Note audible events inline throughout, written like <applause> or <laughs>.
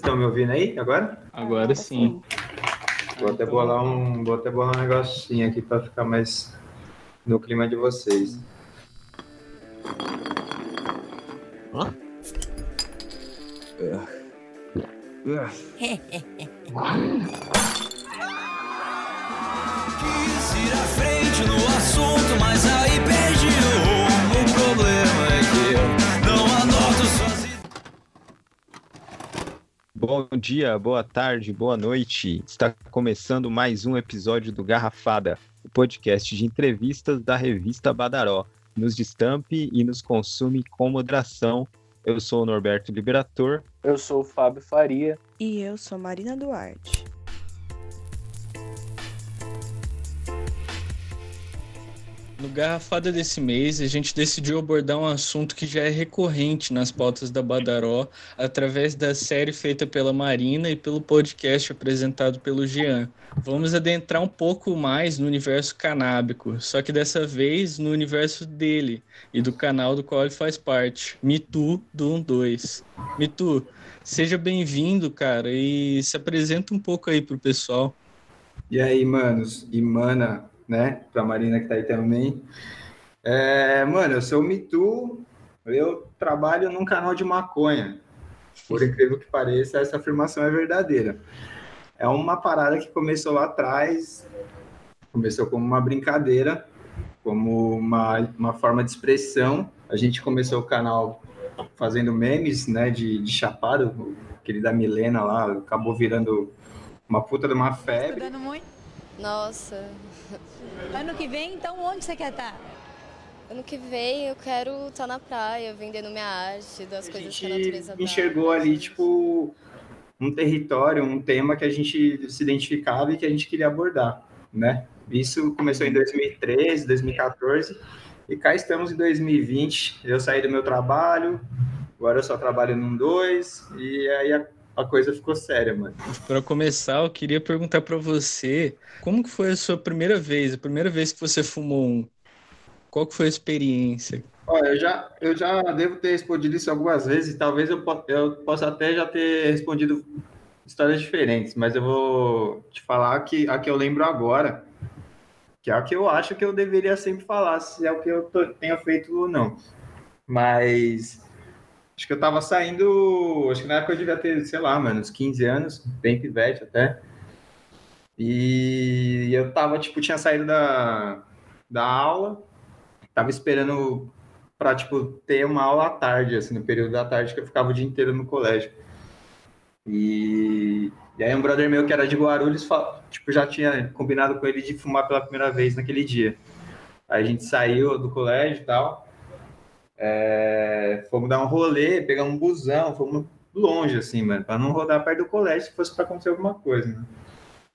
estão me ouvindo aí agora? Agora sim. Vou até bolar um, vou até bolar um negocinho aqui para ficar mais no clima de vocês. Hã? Quis ir à frente no assunto, mas aí Bom dia, boa tarde, boa noite. Está começando mais um episódio do Garrafada, o podcast de entrevistas da revista Badaró. Nos destampe e nos consume com moderação. Eu sou o Norberto Liberator. Eu sou o Fábio Faria. E eu sou Marina Duarte. No Garrafada desse mês, a gente decidiu abordar um assunto que já é recorrente nas pautas da Badaró, através da série feita pela Marina e pelo podcast apresentado pelo Jean. Vamos adentrar um pouco mais no universo canábico, só que dessa vez no universo dele e do canal do qual ele faz parte, Mitu do 12. Mitu, seja bem-vindo, cara, e se apresenta um pouco aí pro pessoal. E aí, manos e mana, né? Pra Marina que tá aí também. É, mano, eu sou o Mitu, eu trabalho num canal de maconha. Por incrível que pareça, essa afirmação é verdadeira. É uma parada que começou lá atrás, começou como uma brincadeira, como uma, uma forma de expressão. A gente começou o canal fazendo memes, né, de, de chapado, aquele da Milena lá, acabou virando uma puta de uma febre. Estudando muito? Nossa, Ano que vem, então onde você quer estar? ano que vem eu quero estar na praia, vendendo minha arte, das A coisas que a gente natureza dá. enxergou ali, tipo, um território, um tema que a gente se identificava e que a gente queria abordar, né? Isso começou em 2013, 2014, e cá estamos em 2020. Eu saí do meu trabalho, agora eu só trabalho num dois, e aí a, a coisa ficou séria, mano. Para começar, eu queria perguntar para você, como que foi a sua primeira vez, a primeira vez que você fumou um? Qual que foi a experiência? Olha, eu já, eu já devo ter respondido isso algumas vezes, talvez eu, eu possa até já ter respondido histórias diferentes, mas eu vou te falar que a que eu lembro agora, que é a que eu acho que eu deveria sempre falar, se é o que eu tô- tenho feito ou não. Mas acho que eu tava saindo, acho que na época eu devia ter, sei lá, mano, uns 15 anos, bem pivete até. E eu tava, tipo, tinha saído da, da aula, tava esperando para tipo ter uma aula à tarde, assim, no período da tarde que eu ficava o dia inteiro no colégio. E, e aí um brother meu que era de Guarulhos, tipo, já tinha combinado com ele de fumar pela primeira vez naquele dia. Aí a gente saiu do colégio e tal, é, fomos dar um rolê, pegar um busão, fomos longe, assim, mano, para não rodar perto do colégio se fosse para acontecer alguma coisa, né?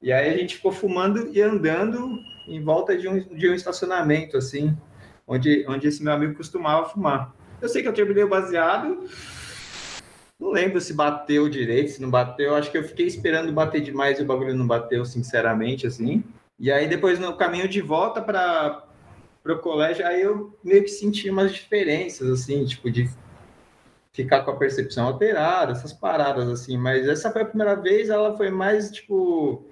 E aí a gente ficou fumando e andando em volta de um, de um estacionamento, assim, onde, onde esse meu amigo costumava fumar. Eu sei que eu terminei o baseado, não lembro se bateu direito, se não bateu. Acho que eu fiquei esperando bater demais e o bagulho não bateu, sinceramente, assim. E aí depois no caminho de volta para o colégio, aí eu meio que senti umas diferenças, assim, tipo de ficar com a percepção alterada, essas paradas, assim. Mas essa foi a primeira vez, ela foi mais, tipo,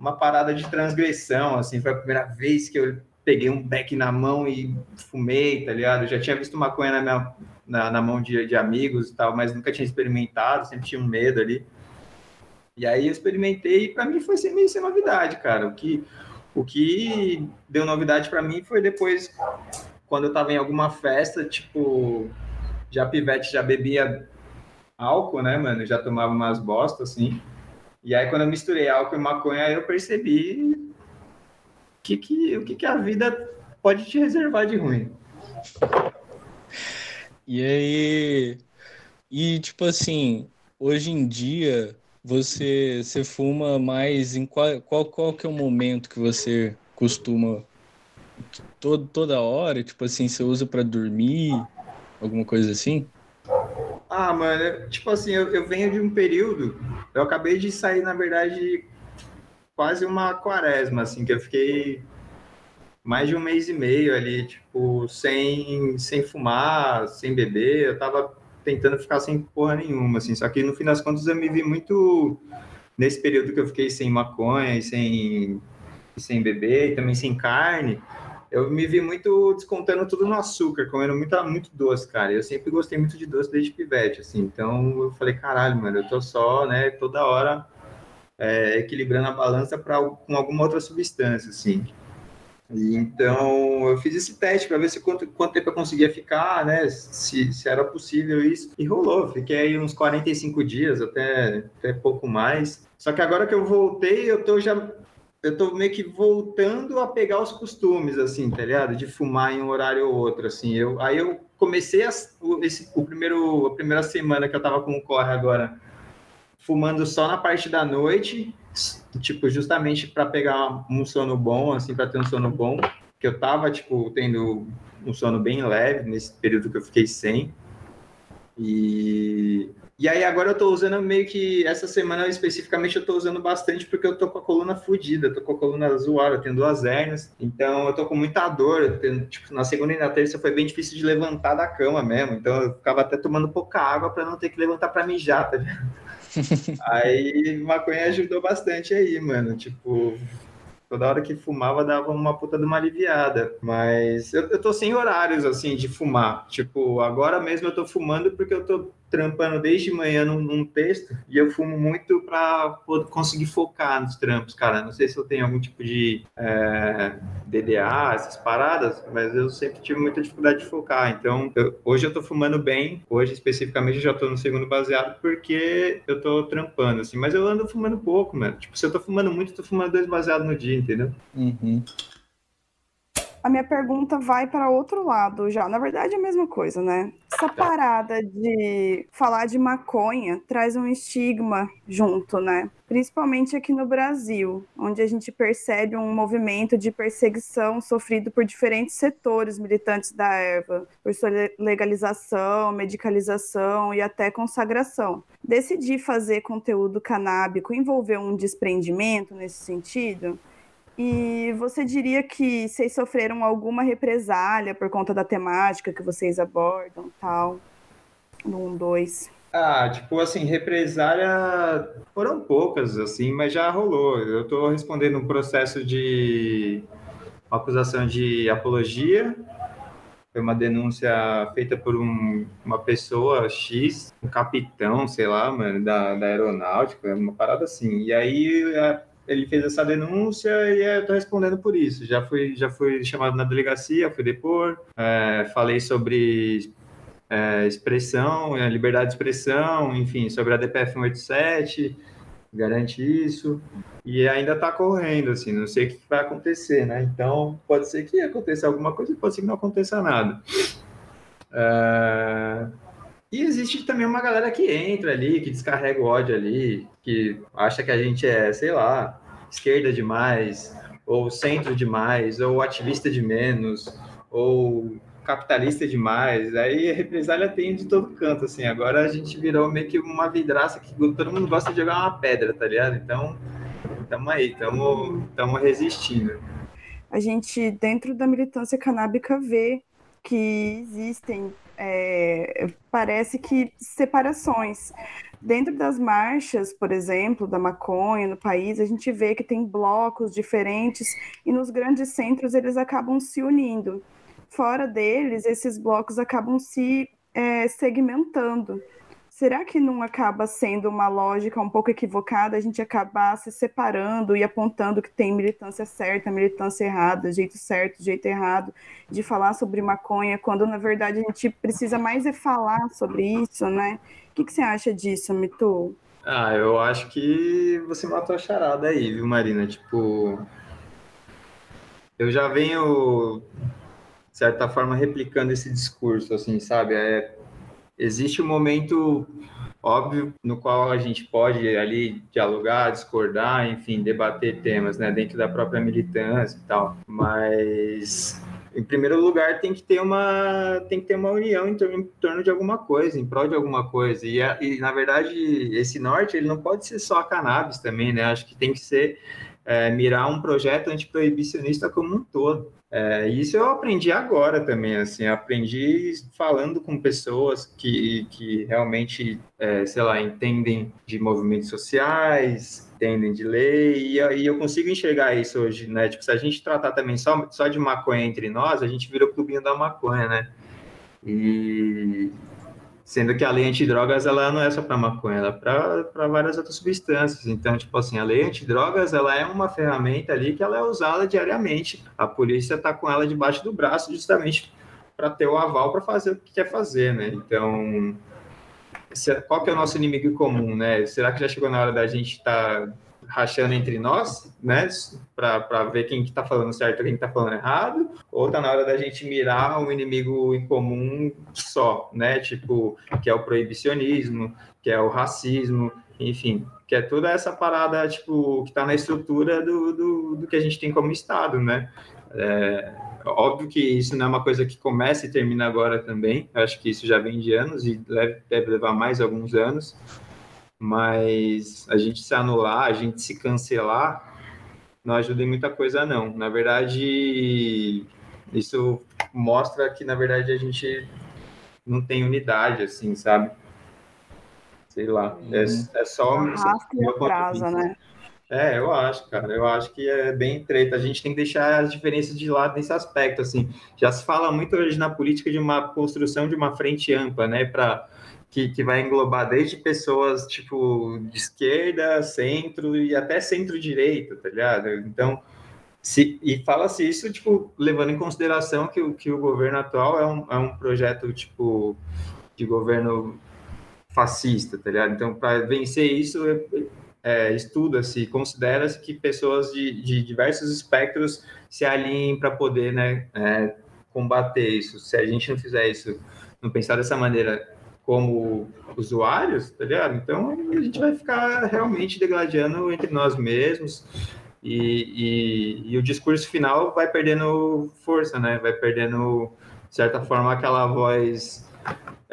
uma parada de transgressão, assim. Foi a primeira vez que eu peguei um beck na mão e fumei, tá ligado? Eu já tinha visto maconha na, minha, na, na mão de, de amigos e tal, mas nunca tinha experimentado, sempre tinha um medo ali. E aí eu experimentei e para mim foi meio sem novidade, cara. O que, o que deu novidade para mim foi depois, quando eu tava em alguma festa, tipo, já pivete, já bebia álcool, né, mano? Já tomava umas bostas, assim. E aí quando eu misturei álcool e maconha, eu percebi que, que, o que, que a vida pode te reservar de ruim. E aí, e tipo assim, hoje em dia você você fuma mais em qual qual, qual que é o momento que você costuma todo, toda hora, tipo assim, você usa para dormir, alguma coisa assim? Ah, mano, eu- tipo assim, eu, eu venho de um período, eu acabei de sair, na verdade, quase uma quaresma, assim, que eu fiquei mais de um mês e meio ali, tipo, sem, sem fumar, sem beber, eu tava tentando ficar sem porra nenhuma, assim. Só que no fim das contas eu me vi muito nesse período que eu fiquei sem maconha e sem, sem beber e também sem carne. Eu me vi muito descontando tudo no açúcar, comendo muito, muito doce, cara. Eu sempre gostei muito de doce desde pivete, assim. Então eu falei, caralho, mano, eu tô só, né, toda hora é, equilibrando a balança para com alguma outra substância, assim. Então eu fiz esse teste para ver se quanto, quanto tempo eu conseguia ficar, né? Se, se era possível isso. E rolou. Fiquei aí uns 45 dias, até, até pouco mais. Só que agora que eu voltei, eu tô já. Eu tô meio que voltando a pegar os costumes, assim, tá ligado? De fumar em um horário ou outro, assim. Eu, aí eu comecei a, esse, o primeiro, a primeira semana que eu tava com o corre agora, fumando só na parte da noite, tipo, justamente para pegar um sono bom, assim, para ter um sono bom, que eu tava, tipo, tendo um sono bem leve nesse período que eu fiquei sem. E, e aí agora eu tô usando meio que, essa semana especificamente eu tô usando bastante porque eu tô com a coluna fodida, tô com a coluna zoada, tenho duas hernias, então eu tô com muita dor, tenho, tipo, na segunda e na terça foi bem difícil de levantar da cama mesmo, então eu ficava até tomando pouca água para não ter que levantar para mijar, tá ligado? Aí maconha ajudou bastante aí, mano. Tipo, toda hora que fumava dava uma puta de uma aliviada. Mas eu, eu tô sem horários, assim, de fumar. Tipo, agora mesmo eu tô fumando porque eu tô trampando desde manhã num, num texto e eu fumo muito para conseguir focar nos trampos, cara. Não sei se eu tenho algum tipo de é, DDA, essas paradas, mas eu sempre tive muita dificuldade de focar. Então, eu, hoje eu tô fumando bem, hoje especificamente eu já tô no segundo baseado porque eu tô trampando, assim, mas eu ando fumando pouco, mano. Tipo, se eu tô fumando muito, eu tô fumando dois baseados no dia, entendeu? Uhum a minha pergunta vai para outro lado já. Na verdade, é a mesma coisa, né? Essa tá. parada de falar de maconha traz um estigma junto, né? Principalmente aqui no Brasil, onde a gente percebe um movimento de perseguição sofrido por diferentes setores militantes da erva, por sua legalização, medicalização e até consagração. Decidir fazer conteúdo canábico envolveu um desprendimento nesse sentido? E você diria que vocês sofreram alguma represália por conta da temática que vocês abordam, tal, no 1, 2? Ah, tipo assim, represália foram poucas, assim, mas já rolou. Eu estou respondendo um processo de uma acusação de apologia. Foi uma denúncia feita por um, uma pessoa X, um capitão, sei lá, mano, da, da aeronáutica, uma parada assim. E aí ele fez essa denúncia e eu estou respondendo por isso. Já fui, já fui chamado na delegacia, fui depor, é, falei sobre é, expressão, é, liberdade de expressão, enfim, sobre a DPF 187, garante isso, e ainda está correndo, assim, não sei o que vai acontecer, né? Então, pode ser que aconteça alguma coisa, pode ser que não aconteça nada. É... E existe também uma galera que entra ali, que descarrega o ódio ali, que acha que a gente é, sei lá, esquerda demais, ou centro demais, ou ativista de menos, ou capitalista demais. Aí a represália tem de todo canto, assim. Agora a gente virou meio que uma vidraça que todo mundo gosta de jogar uma pedra, tá ligado? Então, estamos aí, estamos resistindo. A gente, dentro da militância canábica, vê que existem é, parece que separações. Dentro das marchas, por exemplo, da maconha no país, a gente vê que tem blocos diferentes e nos grandes centros eles acabam se unindo. Fora deles, esses blocos acabam se é, segmentando. Será que não acaba sendo uma lógica um pouco equivocada a gente acabar se separando e apontando que tem militância certa, militância errada, jeito certo, jeito errado, de falar sobre maconha, quando na verdade a gente precisa mais é falar sobre isso, né? O que, que você acha disso, Mitu? Ah, eu acho que você matou a charada aí, viu, Marina? Tipo, eu já venho, de certa forma, replicando esse discurso, assim, sabe? É existe um momento óbvio no qual a gente pode ali dialogar, discordar, enfim, debater temas, né, dentro da própria militância e tal. Mas em primeiro lugar tem que ter uma tem que ter uma união em torno, em torno de alguma coisa, em prol de alguma coisa. E, e, na verdade esse norte ele não pode ser só a cannabis também, né? Acho que tem que ser é, mirar um projeto antiproibicionista como um todo. É, isso eu aprendi agora também, assim, aprendi falando com pessoas que, que realmente, é, sei lá, entendem de movimentos sociais, entendem de lei, e aí eu consigo enxergar isso hoje, né? Tipo, se a gente tratar também só, só de maconha entre nós, a gente vira o clubinho da maconha, né? E sendo que a lei antidrogas ela não é só para maconha, ela é para várias outras substâncias. Então, tipo assim, a lei antidrogas ela é uma ferramenta ali que ela é usada diariamente. A polícia está com ela debaixo do braço justamente para ter o aval para fazer o que quer fazer, né? Então, qual que é o nosso inimigo comum, né? Será que já chegou na hora da gente estar tá rachando entre nós, né, para ver quem está falando certo e quem está falando errado, ou está na hora da gente mirar um inimigo em comum só, né, tipo, que é o proibicionismo, que é o racismo, enfim, que é toda essa parada, tipo, que está na estrutura do, do, do, que a gente tem como Estado, né, é, óbvio que isso não é uma coisa que começa e termina agora também, eu acho que isso já vem de anos e deve, deve levar mais alguns anos, mas a gente se anular, a gente se cancelar, não ajuda em muita coisa, não. Na verdade, isso mostra que, na verdade, a gente não tem unidade, assim, sabe? Sei lá, é, é só... Arrasta e atrasa, né? É, eu acho, cara. Eu acho que é bem treta. A gente tem que deixar as diferenças de lado nesse aspecto, assim. Já se fala muito hoje na política de uma construção de uma frente ampla, né, para que, que vai englobar desde pessoas tipo de esquerda, centro e até centro-direita, tá ligado? Então, se, e fala-se isso, tipo, levando em consideração que, o, que o governo atual é um, é um projeto, tipo, de governo fascista, tá ligado? Então, para vencer isso, é, estuda-se, considera-se que pessoas de, de, diversos espectros se alinhem para poder, né, é, combater isso. Se a gente não fizer isso, não pensar dessa maneira como usuários, tá ligado? Então a gente vai ficar realmente degladiando entre nós mesmos e, e, e, o discurso final vai perdendo força, né? Vai perdendo, de certa forma, aquela voz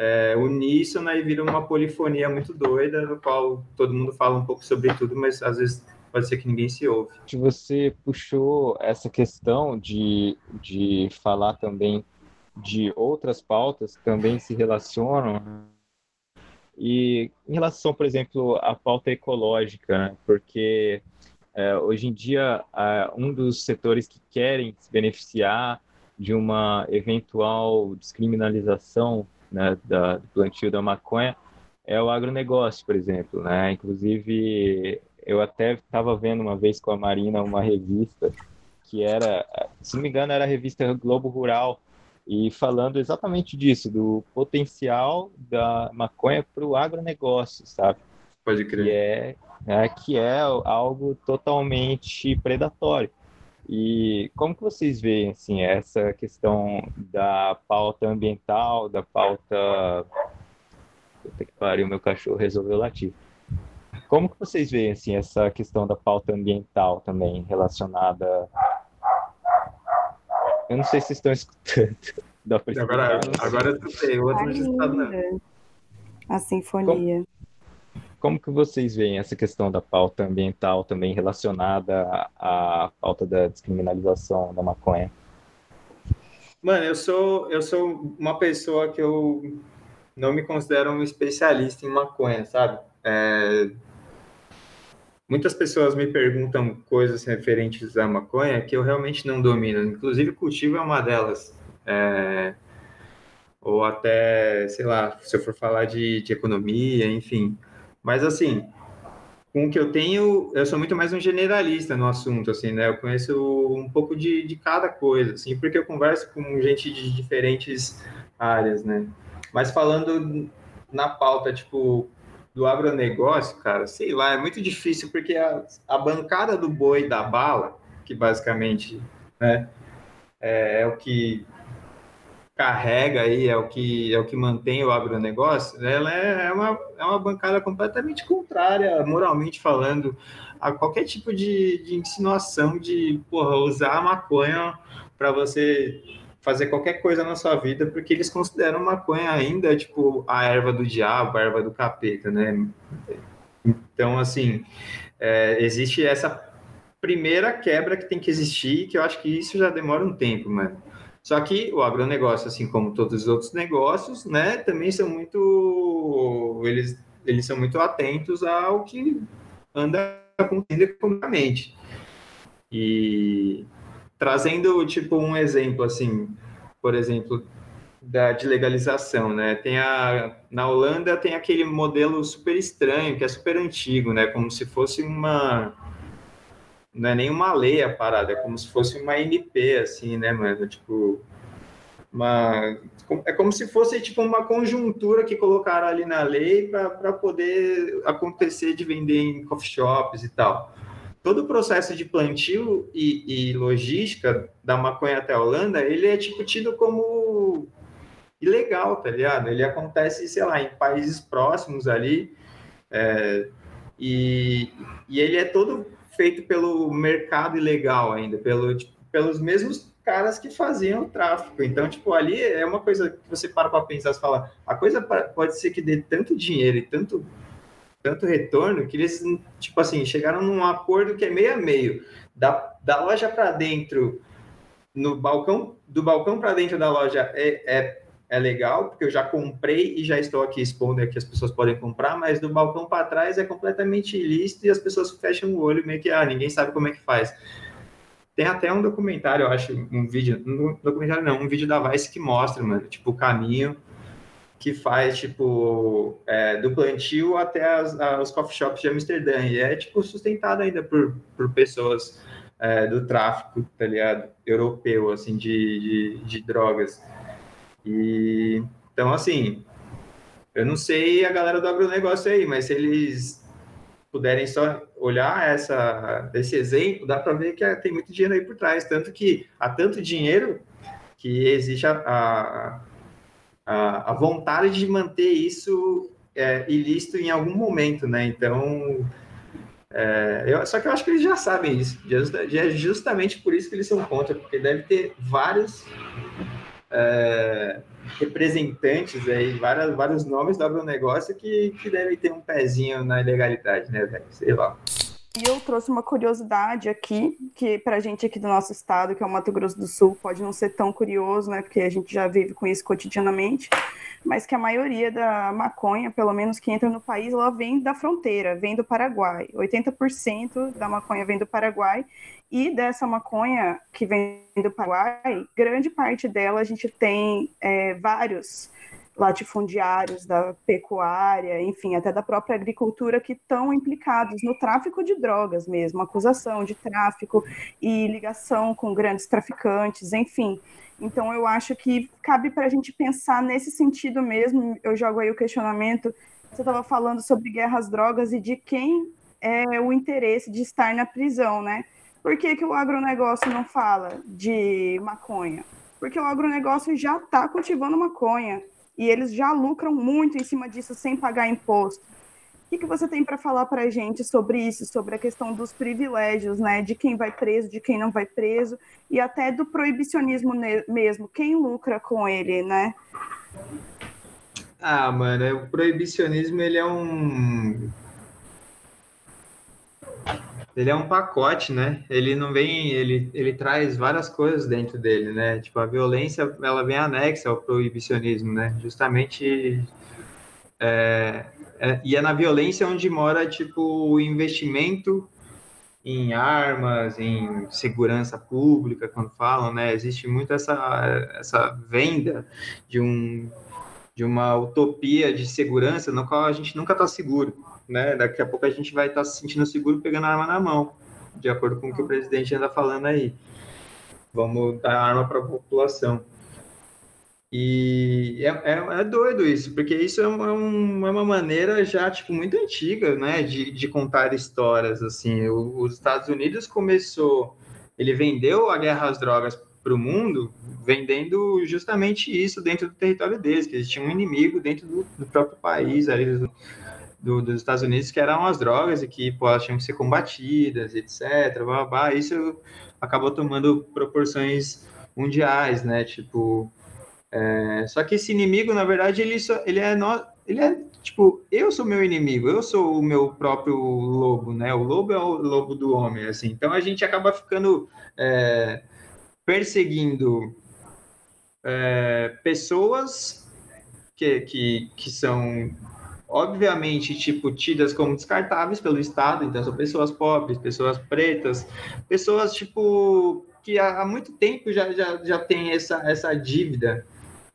é, uníssona e vira uma polifonia muito doida, no qual todo mundo fala um pouco sobre tudo, mas às vezes pode ser que ninguém se ouve. Você puxou essa questão de, de falar também de outras pautas que também se relacionam. E em relação, por exemplo, à pauta ecológica, né? porque é, hoje em dia é, um dos setores que querem se beneficiar de uma eventual descriminalização né, da, do plantio da maconha é o agronegócio, por exemplo. Né? Inclusive, eu até estava vendo uma vez com a Marina uma revista que era, se não me engano, era a revista Globo Rural, e falando exatamente disso, do potencial da maconha para o agronegócio, sabe? Pode crer. Que é, é, que é algo totalmente predatório. E como que vocês veem assim essa questão da pauta ambiental, da pauta Puta que pariu, meu cachorro resolveu latir. Como que vocês veem assim essa questão da pauta ambiental também relacionada eu não sei se estão escutando. <laughs> agora, agora eu sei, outro não está dando. A sinfonia. Como, como, que vocês veem essa questão da pauta ambiental também relacionada à, pauta da descriminalização da maconha? Mano, eu sou, eu sou uma pessoa que eu não me considero um especialista em maconha, sabe? É, Muitas pessoas me perguntam coisas referentes à maconha que eu realmente não domino. Inclusive, cultivo é uma delas. É... Ou até, sei lá, se eu for falar de, de economia, enfim. Mas, assim, com o que eu tenho, eu sou muito mais um generalista no assunto, assim, né? Eu conheço um pouco de, de cada coisa, assim, porque eu converso com gente de diferentes áreas, né? Mas falando na pauta, tipo, do agronegócio, cara, sei lá, é muito difícil porque a, a bancada do boi da bala, que basicamente né, é, é, o que carrega aí, é o que é o que mantém o agronegócio, ela é, é uma, é uma bancada completamente contrária, moralmente falando, a qualquer tipo de, de insinuação de porra, usar a maconha para você fazer qualquer coisa na sua vida, porque eles consideram maconha ainda, tipo, a erva do diabo, a erva do capeta, né? Então, assim, é, existe essa primeira quebra que tem que existir, que eu acho que isso já demora um tempo, mano. Só que o agronegócio, assim como todos os outros negócios, né, também são muito eles eles são muito atentos ao que anda acontecendo economicamente. E trazendo tipo um exemplo assim, por exemplo, da de legalização, né? Tem a na Holanda tem aquele modelo super estranho, que é super antigo, né? Como se fosse uma não é nem uma lei a parada, é como se fosse uma MP, assim, né, mano? Tipo, uma, é como se fosse tipo uma conjuntura que colocaram ali na lei para poder acontecer de vender em coffee shops e tal. Todo o processo de plantio e, e logística da maconha até a Holanda, ele é tipo tido como ilegal, tá ligado? Ele acontece, sei lá, em países próximos ali, é, e, e ele é todo feito pelo mercado ilegal ainda, pelo, tipo, pelos mesmos caras que faziam o tráfico. Então, tipo, ali é uma coisa que você para para pensar, você fala, a coisa pode ser que dê tanto dinheiro e tanto tanto retorno que eles, tipo assim, chegaram num acordo que é meio a meio. Da, da loja para dentro, no balcão, do balcão para dentro da loja é, é é legal, porque eu já comprei e já estou aqui expondo que as pessoas podem comprar, mas do balcão para trás é completamente ilícito e as pessoas fecham o olho meio que, ah, ninguém sabe como é que faz. Tem até um documentário, eu acho, um vídeo, um documentário não, um vídeo da Vice que mostra, mano, tipo, o caminho que faz, tipo, é, do plantio até as, os coffee shops de Amsterdã, e é, tipo, sustentado ainda por, por pessoas é, do tráfico, tá ligado? Europeu, assim, de, de, de drogas. E então, assim, eu não sei a galera do agronegócio aí, mas se eles puderem só olhar essa, esse exemplo, dá para ver que tem muito dinheiro aí por trás. Tanto que há tanto dinheiro que existe a, a, a vontade de manter isso é, ilícito em algum momento, né? Então, é, eu, só que eu acho que eles já sabem isso. É justamente por isso que eles são contra, porque deve ter vários é, representantes aí, várias, vários nomes do agronegócio que, que devem ter um pezinho na ilegalidade, né, velho? Sei lá. E eu trouxe uma curiosidade aqui, que para a gente aqui do nosso estado, que é o Mato Grosso do Sul, pode não ser tão curioso, né? Porque a gente já vive com isso cotidianamente, mas que a maioria da maconha, pelo menos que entra no país, ela vem da fronteira, vem do Paraguai. 80% da maconha vem do Paraguai e dessa maconha que vem do Paraguai, grande parte dela a gente tem é, vários latifundiários da pecuária, enfim, até da própria agricultura que estão implicados no tráfico de drogas mesmo, acusação de tráfico e ligação com grandes traficantes, enfim. Então eu acho que cabe para a gente pensar nesse sentido mesmo. Eu jogo aí o questionamento. Você estava falando sobre guerras drogas e de quem é o interesse de estar na prisão, né? Por que, que o agronegócio não fala de maconha? Porque o agronegócio já está cultivando maconha e eles já lucram muito em cima disso sem pagar imposto. O que, que você tem para falar para a gente sobre isso, sobre a questão dos privilégios, né, de quem vai preso, de quem não vai preso, e até do proibicionismo mesmo, quem lucra com ele, né? Ah, mano, o proibicionismo ele é um ele é um pacote, né? Ele não vem, ele, ele traz várias coisas dentro dele, né? Tipo, a violência, ela vem anexa ao proibicionismo, né? Justamente, é, é, e é na violência onde mora, tipo, o investimento em armas, em segurança pública, quando falam, né? Existe muito essa, essa venda de, um, de uma utopia de segurança no qual a gente nunca está seguro né? Daqui a pouco a gente vai estar tá se sentindo seguro pegando a arma na mão, de acordo com o que o presidente anda falando aí. Vamos dar arma para a população. E é, é, é, doido isso, porque isso é uma, é é uma maneira já, tipo, muito antiga, né, de, de contar histórias, assim. O, os Estados Unidos começou, ele vendeu a guerra às drogas para o mundo, vendendo justamente isso dentro do território deles, que eles tinham um inimigo dentro do, do próprio país, ali, do, dos Estados Unidos que eram as drogas e que pô, elas tinham que ser combatidas, etc. Blá, blá. Isso acabou tomando proporções mundiais, né? Tipo, é... só que esse inimigo, na verdade, ele, só, ele, é no... ele é tipo, eu sou meu inimigo, eu sou o meu próprio lobo, né? O lobo é o lobo do homem, assim. Então a gente acaba ficando é, perseguindo é, pessoas que, que, que são obviamente, tipo, tidas como descartáveis pelo Estado, então são pessoas pobres, pessoas pretas, pessoas, tipo, que há, muito tempo já, já, já tem essa, essa dívida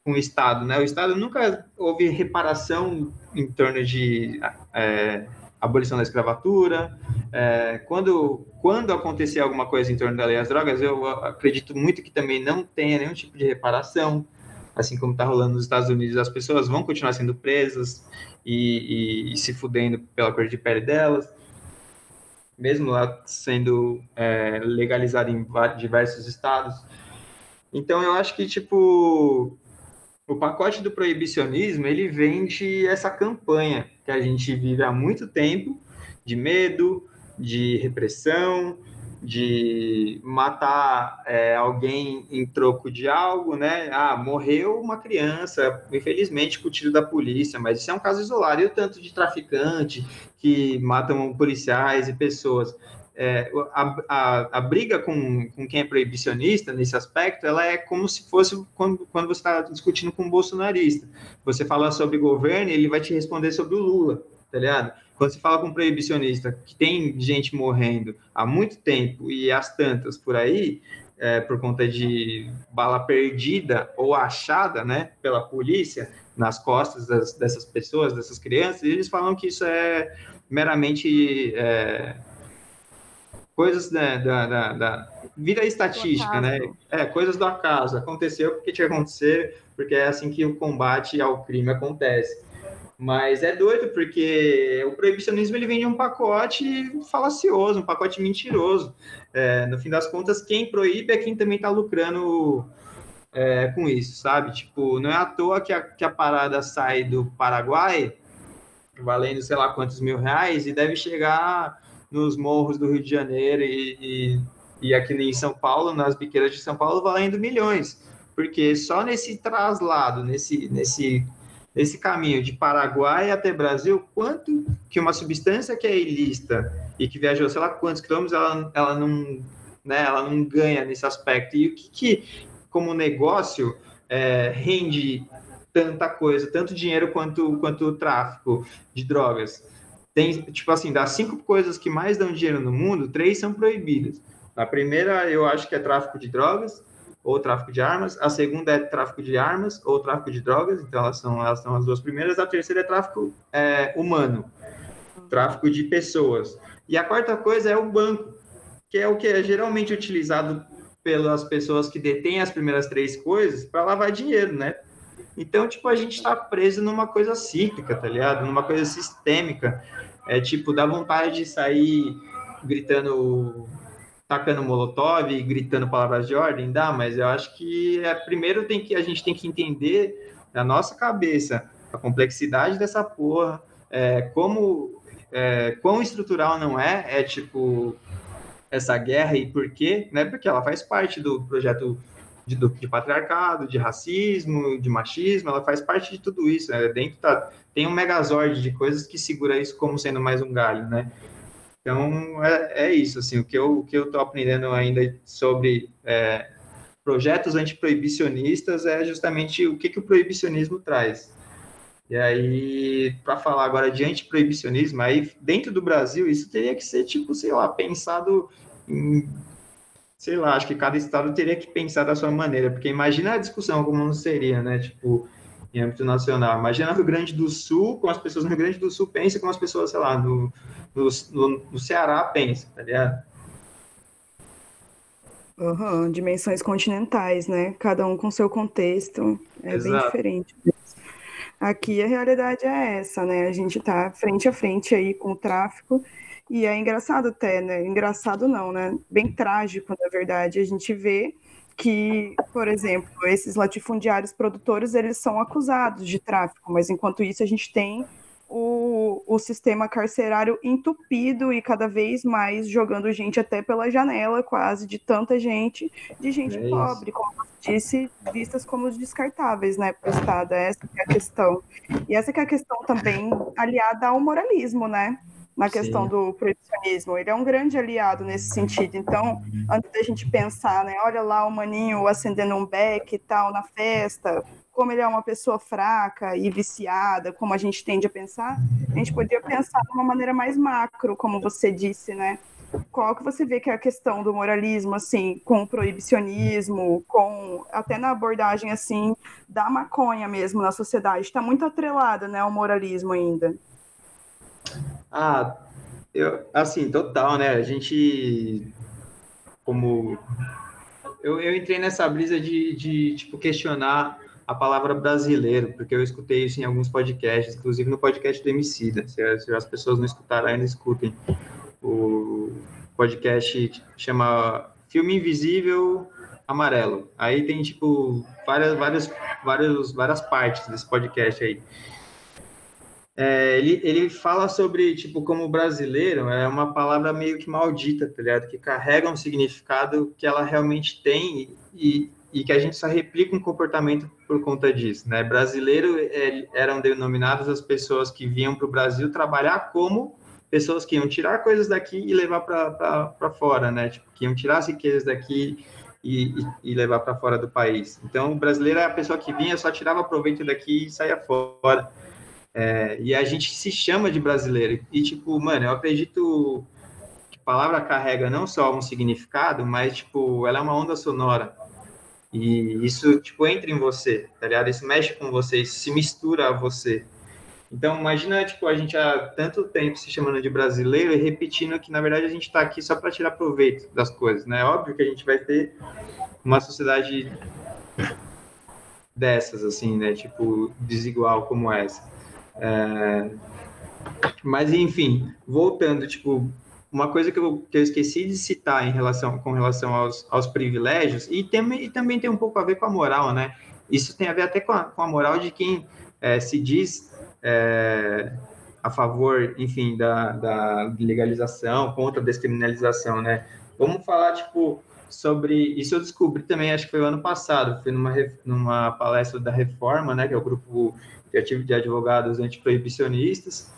com o Estado, né? O Estado nunca houve reparação em torno de é, abolição da escravatura. É, quando, quando acontecer alguma coisa em torno da lei das drogas, eu acredito muito que também não tenha nenhum tipo de reparação assim como está rolando nos Estados Unidos, as pessoas vão continuar sendo presas e, e, e se fudendo pela cor de pele delas, mesmo lá sendo é, legalizado em diversos estados. Então, eu acho que, tipo, o pacote do proibicionismo, ele vende essa campanha que a gente vive há muito tempo, de medo, de repressão, de matar é, alguém em troco de algo, né? Ah, morreu uma criança, infelizmente, com o tiro da polícia, mas isso é um caso isolado. E o tanto de traficante que matam policiais e pessoas. É, a, a, a, briga com, com quem é proibicionista nesse aspecto, ela é como se fosse quando, quando você está discutindo com um bolsonarista. Você fala sobre governo, ele vai te responder sobre o Lula, tá ligado? Quando se fala com um proibicionista que tem gente morrendo há muito tempo e as tantas por aí, é, por conta de bala perdida ou achada né, pela polícia nas costas das, dessas pessoas, dessas crianças, eles falam que isso é meramente é, coisas né, da, da, da, vida estatística, né? É, coisas do acaso. Aconteceu porque tinha que acontecer, porque é assim que o combate ao crime acontece. Mas é doido, porque o proibicionismo ele vende um pacote falacioso, um pacote mentiroso. É, no fim das contas, quem proíbe é quem também está lucrando é, com isso, sabe? Tipo, não é à toa que a, que a parada sai do Paraguai, valendo sei lá quantos mil reais, e deve chegar nos morros do Rio de Janeiro e, e, e aqui em São Paulo, nas biqueiras de São Paulo, valendo milhões. Porque só nesse traslado, nesse, nesse esse caminho de Paraguai até Brasil, quanto que uma substância que é ilícita e que viajou, sei lá quantos quilômetros, ela, ela, não, né, ela não ganha nesse aspecto. E o que, que como negócio, é, rende tanta coisa, tanto dinheiro quanto, quanto o tráfico de drogas? Tem, tipo assim, das cinco coisas que mais dão dinheiro no mundo, três são proibidas. A primeira, eu acho que é tráfico de drogas ou tráfico de armas, a segunda é tráfico de armas ou tráfico de drogas, então elas são, elas são as duas primeiras, a terceira é tráfico é, humano, tráfico de pessoas. E a quarta coisa é o banco, que é o que é geralmente utilizado pelas pessoas que detêm as primeiras três coisas para lavar dinheiro, né? Então, tipo, a gente está preso numa coisa cíclica, tá ligado? Numa coisa sistêmica. É tipo, dá vontade de sair gritando tacando molotov e gritando palavras de ordem, dá, mas eu acho que é, primeiro tem que a gente tem que entender na nossa cabeça a complexidade dessa porra, é, como é, quão estrutural não é, é tipo essa guerra e por quê, né? Porque ela faz parte do projeto de, de patriarcado, de racismo, de machismo, ela faz parte de tudo isso. Né? Dentro tá, tem um megazord de coisas que segura isso como sendo mais um galho, né? Então, é, é isso, assim, o que eu estou aprendendo ainda sobre é, projetos antiproibicionistas é justamente o que, que o proibicionismo traz. E aí, para falar agora de antiproibicionismo, aí dentro do Brasil, isso teria que ser, tipo, sei lá, pensado em, sei lá, acho que cada estado teria que pensar da sua maneira, porque imagina a discussão como não seria, né, tipo, em âmbito nacional. Imagina o Rio Grande do Sul, como as pessoas no Rio Grande do Sul pensam, como as pessoas, sei lá, no, no, no, no Ceará pensa, tá ligado? Uhum, dimensões continentais, né? Cada um com seu contexto, é Exato. bem diferente. Aqui a realidade é essa, né? A gente tá frente a frente aí com o tráfico e é engraçado até, né? Engraçado não, né? Bem trágico, na verdade. A gente vê que, por exemplo, esses latifundiários produtores, eles são acusados de tráfico, mas enquanto isso a gente tem o, o sistema carcerário entupido e cada vez mais jogando gente até pela janela, quase, de tanta gente, de gente É pobre, como você disse, vistas como descartáveis, né, para o Estado. Essa é a questão. E essa que é a questão também aliada ao moralismo, né? Na questão Sim. do proibicionismo. Ele é um grande aliado nesse sentido. Então, antes da gente pensar, né? Olha lá o maninho acendendo um beck e tal na festa, como ele é uma pessoa fraca e viciada, como a gente tende a pensar, a gente poderia pensar de uma maneira mais macro, como você disse, né? Qual que você vê que é a questão do moralismo, assim, com o proibicionismo, com até na abordagem, assim, da maconha mesmo na sociedade, está muito atrelada, né, ao moralismo ainda. Ah, eu, assim, total, né? A gente, como... Eu, eu entrei nessa brisa de, de, tipo, questionar a palavra brasileiro, porque eu escutei isso em alguns podcasts, inclusive no podcast do Emicida. Se, se as pessoas não escutaram ainda, escutem. O podcast chama Filme Invisível Amarelo. Aí tem, tipo, várias, várias, várias, várias partes desse podcast aí. É, ele, ele fala sobre, tipo, como brasileiro é uma palavra meio que maldita, tá ligado? Que carrega um significado que ela realmente tem e, e que a gente só replica um comportamento por conta disso, né? Brasileiro é, eram denominadas as pessoas que vinham para o Brasil trabalhar como pessoas que iam tirar coisas daqui e levar para fora, né? Tipo, que iam tirar as riquezas daqui e, e, e levar para fora do país. Então, o brasileiro é a pessoa que vinha, só tirava proveito daqui e saía fora. É, e a gente se chama de brasileiro. E, tipo, mano, eu acredito que palavra carrega não só um significado, mas, tipo, ela é uma onda sonora. E isso, tipo, entra em você, tá ligado? Isso mexe com você, isso se mistura a você. Então, imagina, tipo, a gente há tanto tempo se chamando de brasileiro e repetindo que, na verdade, a gente está aqui só para tirar proveito das coisas, né? Óbvio que a gente vai ter uma sociedade dessas, assim, né? Tipo, desigual como essa. É... Mas, enfim, voltando, tipo, uma coisa que eu, que eu esqueci de citar em relação, com relação aos, aos privilégios, e, tem, e também tem um pouco a ver com a moral, né? Isso tem a ver até com a, com a moral de quem é, se diz é, a favor, enfim, da, da legalização, contra a descriminalização, né? Vamos falar, tipo, sobre... Isso eu descobri também, acho que foi o ano passado, foi numa, numa palestra da Reforma, né, que é o grupo criativo de advogados antiproibicionistas,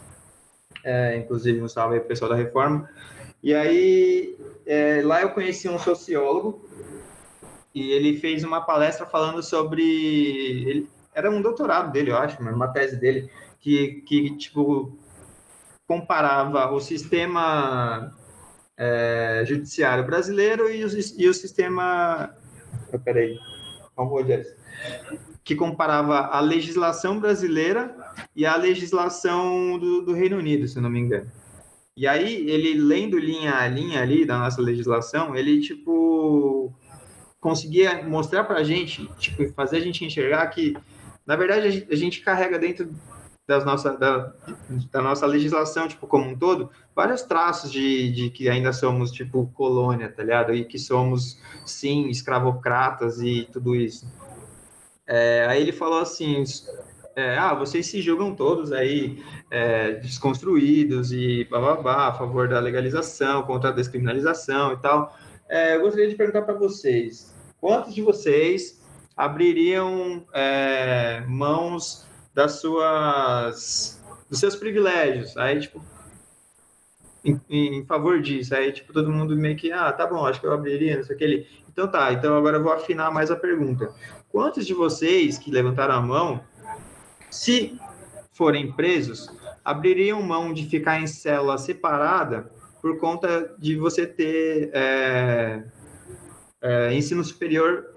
é, inclusive um salve aí pro pessoal da Reforma. E aí, é, lá eu conheci um sociólogo, e ele fez uma palestra falando sobre... Ele, era um doutorado dele, eu acho, uma tese dele, que, que tipo, comparava o sistema é, judiciário brasileiro e o, e o sistema... Peraí, vamos olhar que comparava a legislação brasileira e a legislação do, do, Reino Unido, se não me engano. E aí, ele lendo linha a linha ali da nossa legislação, ele, tipo, conseguia mostrar para a gente, tipo, fazer a gente enxergar que, na verdade, a gente, a gente carrega dentro das nossa, da, da, nossa legislação, tipo, como um todo, vários traços de, de que ainda somos, tipo, colônia, tá ligado? E que somos, sim, escravocratas e tudo isso. É, aí ele falou assim, é, ah, vocês se julgam todos aí é, desconstruídos e bababá, a favor da legalização, contra a descriminalização e tal. É, eu gostaria de perguntar para vocês, quantos de vocês abririam é, mãos das suas, dos seus privilégios? Aí, tipo, em, em, favor disso, aí, tipo, todo mundo meio que, ah, tá bom, acho que eu abriria, não sei o que ele... Então tá, então agora eu vou afinar mais a pergunta. Quantos de vocês que levantaram a mão, se forem presos, abririam mão de ficar em célula separada por conta de você ter é, é, ensino superior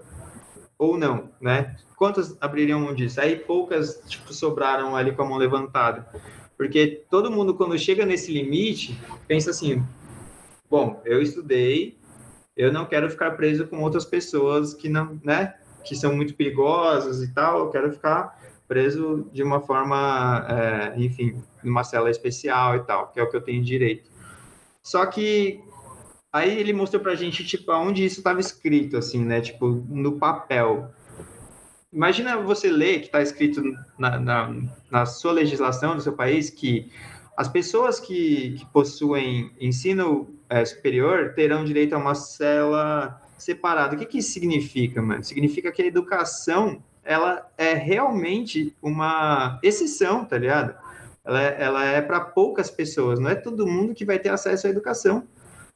ou não, né? Quantos abririam mão disso? Aí poucas tipo, sobraram ali com a mão levantada. Porque todo mundo, quando chega nesse limite, pensa assim: bom, eu estudei, eu não quero ficar preso com outras pessoas que não, né? que são muito perigosas e tal, eu quero ficar preso de uma forma, é, enfim, numa cela especial e tal, que é o que eu tenho direito. Só que aí ele mostrou pra gente, tipo, aonde isso estava escrito, assim, né, tipo, no papel. imagina você ler que está escrito na, na, na, sua legislação do seu país que as pessoas que, que possuem ensino é, superior terão direito a uma cela separada. O que, que isso significa, mano? Significa que a educação ela é realmente uma exceção, tá ligado? Ela é, ela é para poucas pessoas, não é todo mundo que vai ter acesso à educação.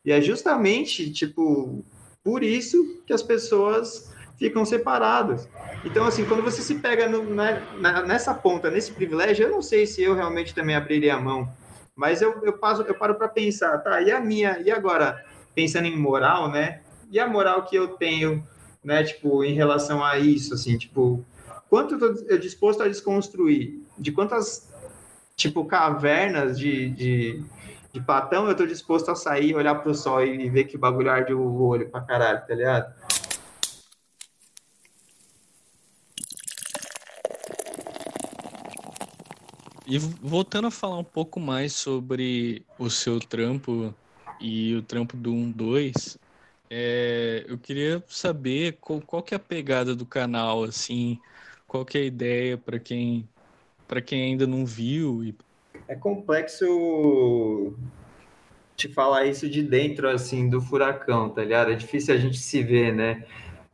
E é justamente, tipo, por isso que as pessoas ficam separadas. Então, assim, quando você se pega no, na, na, nessa ponta, nesse privilégio, eu não sei se eu realmente também abriria a mão, mas eu, eu, passo, eu paro para pensar, tá, e a minha, e agora, pensando em moral, né, e a moral que eu tenho, né, tipo, em relação a isso, assim, tipo, quanto eu estou disposto a desconstruir, de quantas, tipo, cavernas de, de, de patão eu estou disposto a sair, olhar pro sol e ver que bagulho arde o olho pra caralho, tá ligado? E voltando a falar um pouco mais sobre o seu trampo e o trampo do 1-2, é, eu queria saber qual, qual que é a pegada do canal, assim, qual que é a ideia para quem para quem ainda não viu. E... É complexo te falar isso de dentro, assim, do furacão, tá ligado? É difícil a gente se ver, né?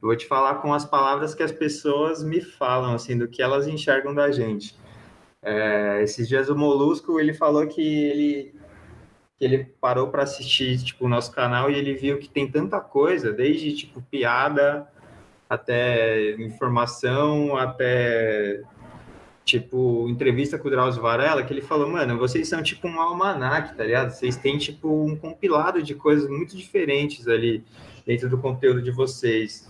Eu vou te falar com as palavras que as pessoas me falam, assim, do que elas enxergam da gente. É, esses dias o Molusco ele falou que ele que ele parou para assistir tipo o nosso canal e ele viu que tem tanta coisa, desde tipo piada até informação, até tipo entrevista com o Drauzio Varela, que ele falou, mano, vocês são tipo um almanac, tá ligado? Vocês têm tipo um compilado de coisas muito diferentes ali dentro do conteúdo de vocês.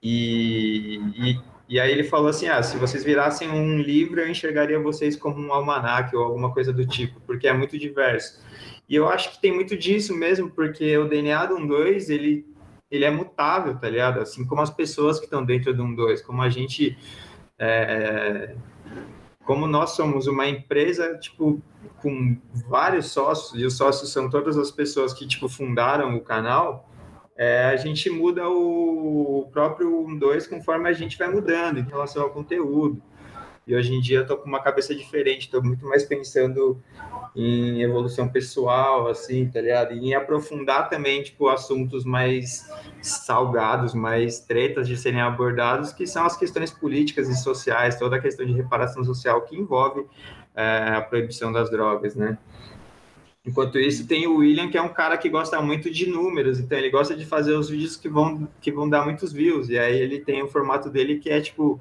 E, e e aí ele falou assim: ah, se vocês virassem um livro, eu enxergaria vocês como um almanac ou alguma coisa do tipo, porque é muito diverso. E eu acho que tem muito disso mesmo, porque o DNA do 1-2, ele, ele é mutável, tá ligado? Assim como as pessoas que estão dentro do 1-2, como a gente... É, como nós somos uma empresa, tipo, com vários sócios, e os sócios são todas as pessoas que, tipo, fundaram o canal, é, a gente muda o próprio 1-2 conforme a gente vai mudando em relação ao conteúdo. E hoje em dia eu tô com uma cabeça diferente, estou muito mais pensando em evolução pessoal, assim, tá ligado? E em aprofundar também, tipo, assuntos mais salgados, mais tretas de serem abordados, que são as questões políticas e sociais, toda a questão de reparação social que envolve é, a proibição das drogas, né? Enquanto isso, tem o William, que é um cara que gosta muito de números, então ele gosta de fazer os vídeos que vão, que vão dar muitos views, e aí ele tem o formato dele que é tipo,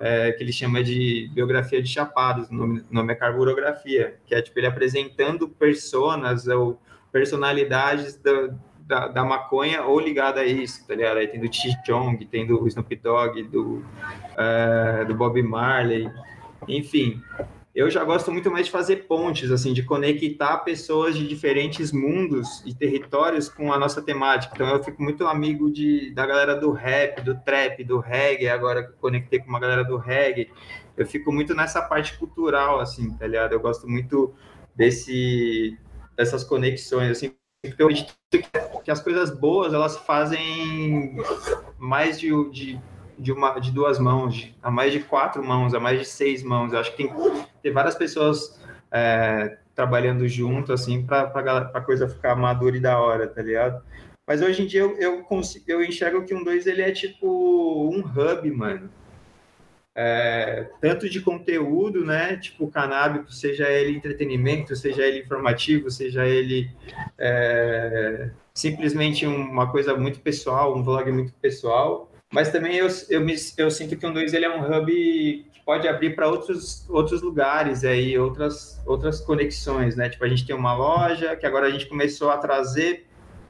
é, que ele chama de biografia de chapados, o nome, nome é carburografia, que é tipo ele apresentando personas ou personalidades da, da, da maconha ou ligada a isso, tá ligado? Aí tem do Chi tem do Snoop Dogg, do, é, do Bob Marley, enfim eu já gosto muito mais de fazer pontes, assim, de conectar pessoas de diferentes mundos e territórios com a nossa temática. Então eu fico muito amigo de, da galera do rap, do trap, do reggae, agora que conectei com uma galera do reggae. Eu fico muito nessa parte cultural, assim, tá ligado? Eu gosto muito desse, dessas conexões, assim, porque eu acredito que as coisas boas, elas fazem mais de, de de, uma, de duas mãos, de, a mais de quatro mãos, a mais de seis mãos. Eu acho que tem, várias pessoas é, trabalhando junto, assim, para a coisa ficar madura e da hora, tá ligado? Mas hoje em dia eu, eu, consigo, eu enxergo que um 2 ele é tipo um hub, mano. É, tanto de conteúdo, né? Tipo canábico, seja ele entretenimento, seja ele informativo, seja ele é, simplesmente uma coisa muito pessoal, um vlog muito pessoal, mas também eu, eu, me, eu sinto que o 2 ele é um hub que pode abrir para outros, outros lugares aí, outras, outras conexões, né? Tipo, a gente tem uma loja que agora a gente começou a trazer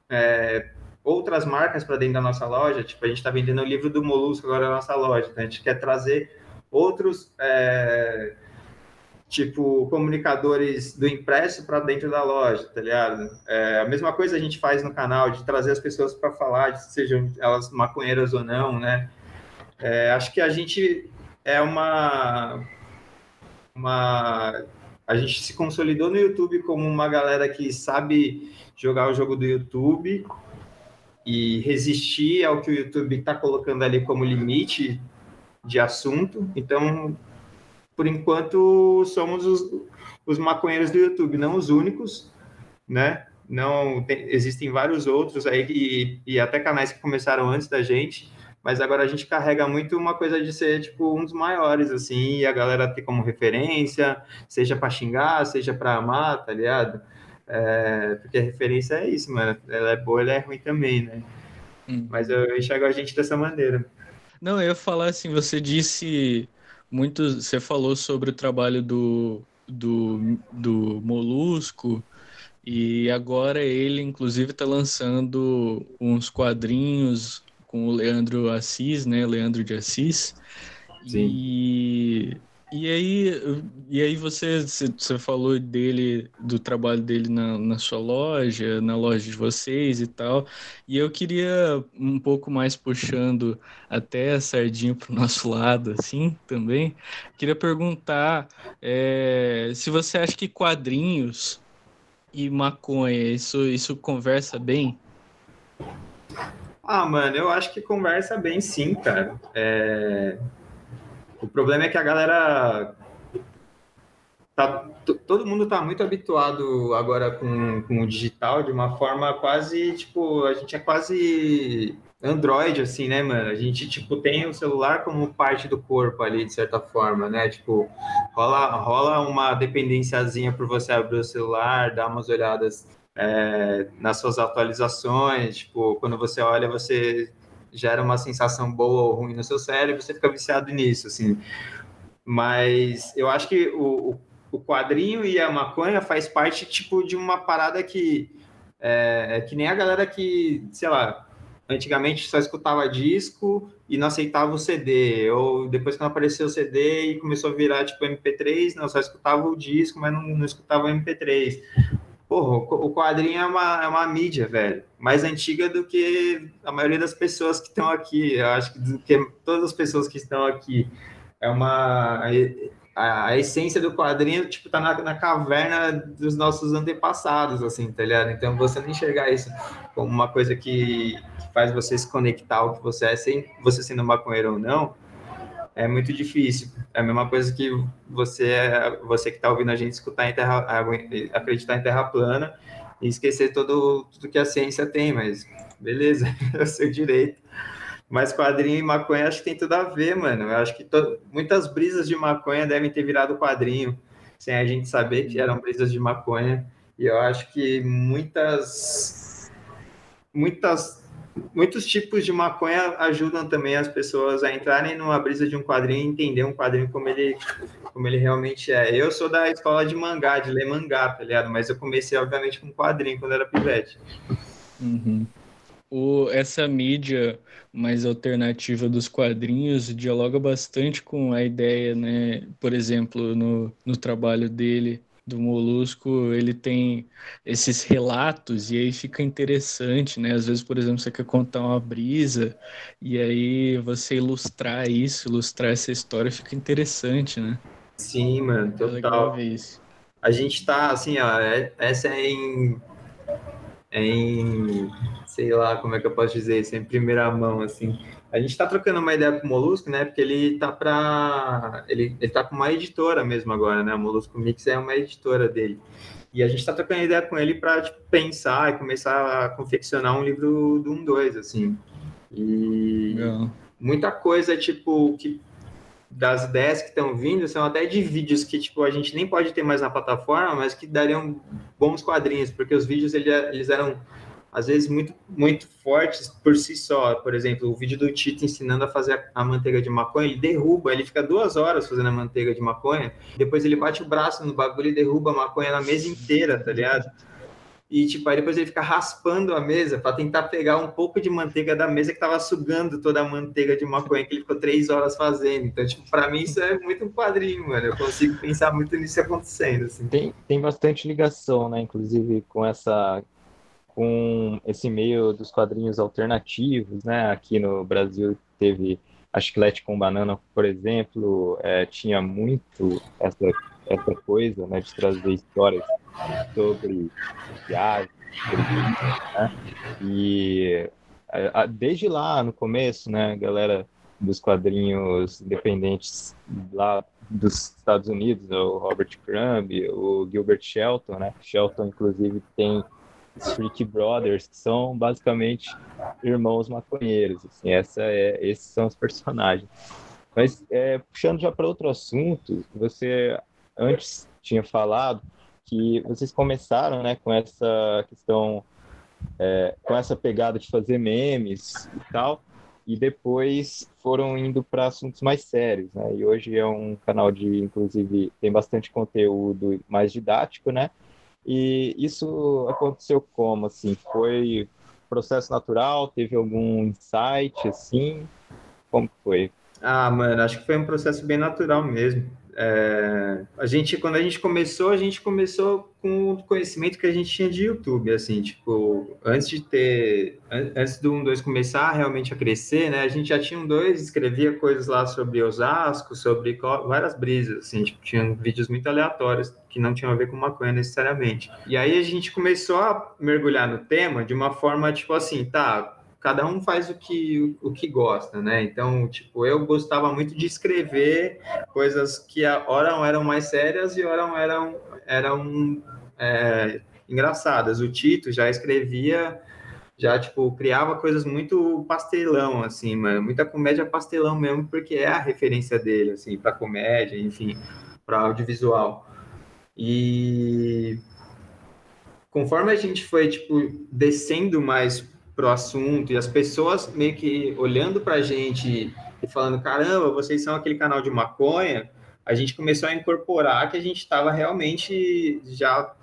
é, outras marcas para dentro da nossa loja. Tipo, a gente está vendendo o livro do Molusco agora na nossa loja. Então, a gente quer trazer outros. É, tipo, comunicadores do impresso para dentro da loja, tá ligado? É, a mesma coisa a gente faz no canal, de trazer as pessoas para falar, sejam elas maconheiras ou não, né? É, acho que a gente é uma, uma... A gente se consolidou no YouTube como uma galera que sabe jogar o jogo do YouTube e resistir ao que o YouTube está colocando ali como limite de assunto. Então, por enquanto, somos os, os maconheiros do YouTube, não os únicos, né? Não tem, existem vários outros aí e, e até canais que começaram antes da gente, mas agora a gente carrega muito uma coisa de ser tipo um dos maiores assim, e a galera ter como referência, seja para xingar, seja para amar, tá ligado? É, porque a referência é isso, mano. Ela é boa, ela é ruim também, né? Hum. Mas eu enxergo a gente dessa maneira. Não, eu ia falar assim, você disse muito, você falou sobre o trabalho do, do, do Molusco, e agora ele, inclusive, está lançando uns quadrinhos com o Leandro Assis, né? Leandro de Assis. Sim. E, e aí, e aí você, você falou dele, do trabalho dele na, na sua loja, na loja de vocês e tal. E eu queria um pouco mais puxando até a sardinha para o nosso <laughs> lado, assim, também. Queria perguntar é, se você acha que quadrinhos e maconha, isso, isso conversa bem? Ah, mano, eu acho que conversa bem sim, cara. É... O problema é que a galera. Tá, todo mundo tá muito habituado agora com, com o digital de uma forma quase, tipo, a gente é quase Android, assim, né, mano? A gente, tipo, tem o celular como parte do corpo ali, de certa forma, né? Tipo, rola, rola uma dependênciazinha por você abrir o celular, dar umas olhadas é, nas suas atualizações, tipo, quando você olha, você gera uma sensação boa ou ruim no seu cérebro, você fica viciado nisso, assim. Mas eu acho que o, o- quadrinho e a maconha faz parte, tipo, de uma parada que é, é que nem a galera que, sei lá, antigamente só escutava disco e não aceitava o CD, ou depois quando apareceu o CD e começou a virar, tipo, MP3, não, só escutava o disco, mas não, não escutava o MP3. Porra, o qu- o quadrinho é uma, é uma mídia, velho, mais antiga do que a maioria das pessoas que estão aqui. Eu acho que do que todas as pessoas que estão aqui. É uma. A, a essência do quadrinho, tipo, tá na, na caverna dos nossos antepassados, assim, tá ligado? Então, você não enxergar isso como uma coisa que, que faz você se conectar ao que você é, sem você sendo maconheiro ou não, é muito difícil. É a mesma coisa que você, você que está ouvindo a gente escutar em terra, acreditar em terra plana e esquecer todo, tudo que a ciência tem, mas beleza, <laughs> é o seu direito. Mas quadrinho e maconha acho que tem tudo a ver, mano. Eu acho que to- muitas brisas de maconha devem ter virado quadrinho, sem a gente saber que eram brisas de maconha. E eu acho que muitas, muitas, muitos tipos de maconha ajudam também as pessoas a entrarem numa brisa de um quadrinho e entender um quadrinho como ele, como ele realmente é. Eu sou da escola de mangá, de ler mangá, tá ligado? Mas eu comecei, obviamente, com quadrinho quando era pivete. Uhum. O, essa mídia mais alternativa dos quadrinhos dialoga bastante com a ideia, né? Por exemplo, no, no trabalho dele, do Molusco, ele tem esses relatos e aí fica interessante, né? Às vezes, por exemplo, você quer contar uma brisa e aí você ilustrar isso, ilustrar essa história, fica interessante, né? Sim, mano, É total. isso. A gente tá assim, ó, é- essa é em, é em, sei lá, como é que eu posso dizer isso, é em primeira mão, assim. A gente tá trocando uma ideia com o Molusco, né, porque ele tá pra, ele, ele tá com uma editora mesmo agora, né, o Molusco Mix é uma editora dele. E a gente tá trocando ideia com ele pra, tipo, pensar e começar a confeccionar um livro do 1-2, assim. E Legal. muita coisa, tipo, que das ideias que estão vindo são até de vídeos que, tipo, a gente nem pode ter mais na plataforma, mas que dariam bons quadrinhos, porque os vídeos ele- eles eram, às vezes, muito, muito fortes por si só. Por exemplo, o vídeo do Tito ensinando a fazer a, manteiga de maconha, ele derruba, ele fica duas horas fazendo a manteiga de maconha, depois ele bate o braço no bagulho e derruba a maconha na mesa inteira, tá ligado? E, tipo, aí depois ele fica raspando a mesa para tentar pegar um pouco de manteiga da mesa que tava sugando toda a manteiga de maconha que ele ficou três horas fazendo. Então, tipo, para mim isso é muito um quadrinho, mano. Eu consigo pensar muito nisso acontecendo, assim. Tem, tem bastante ligação, né? Inclusive com essa com esse meio dos quadrinhos alternativos, né? Aqui no Brasil teve a Chiclete com Banana, por exemplo, é, tinha muito essa, essa coisa, né? De trazer histórias sobre turismo, né? E a- desde lá no começo, né? A galera dos quadrinhos independentes lá dos Estados Unidos, o Robert Crumb, o Gilbert Shelton, né? Shelton, inclusive, tem Freak Brothers, que são basicamente irmãos maconheiros. Assim, essa é, esses são os personagens. Mas é, puxando já para outro assunto, você antes tinha falado que vocês começaram, né, com essa questão, é, com essa pegada de fazer memes e tal, e depois foram indo para assuntos mais sérios, né? E hoje é um canal de, inclusive, tem bastante conteúdo mais didático, né? E isso aconteceu como, assim? Foi processo natural? Teve algum insight, assim? Como foi? Ah, mano, acho que foi um processo bem natural mesmo. É, a gente, quando a gente começou, a gente começou com o conhecimento que a gente tinha de YouTube, assim, tipo, antes de ter, antes do 1, 2 começar realmente a crescer, né, a gente já tinha um 2, escrevia coisas lá sobre Osasco, sobre várias brisas, assim, tipo, tinha vídeos muito aleatórios que não tinham a ver com maconha necessariamente. E aí a gente começou a mergulhar no tema de uma forma, tipo assim, tá, cada um faz o que, o que gosta, né? Então, tipo, eu gostava muito de escrever coisas que a hora eram mais sérias e hora eram, eram é, engraçadas. O Tito já escrevia, já, tipo, criava coisas muito pastelão, assim, mano, muita comédia pastelão mesmo, porque é a referência dele, assim, para comédia, enfim, para audiovisual. E conforme a gente foi, tipo, descendo mais pro assunto e as pessoas meio que olhando para a gente e falando: caramba, vocês são aquele canal de maconha. A gente começou a incorporar que a gente estava realmente já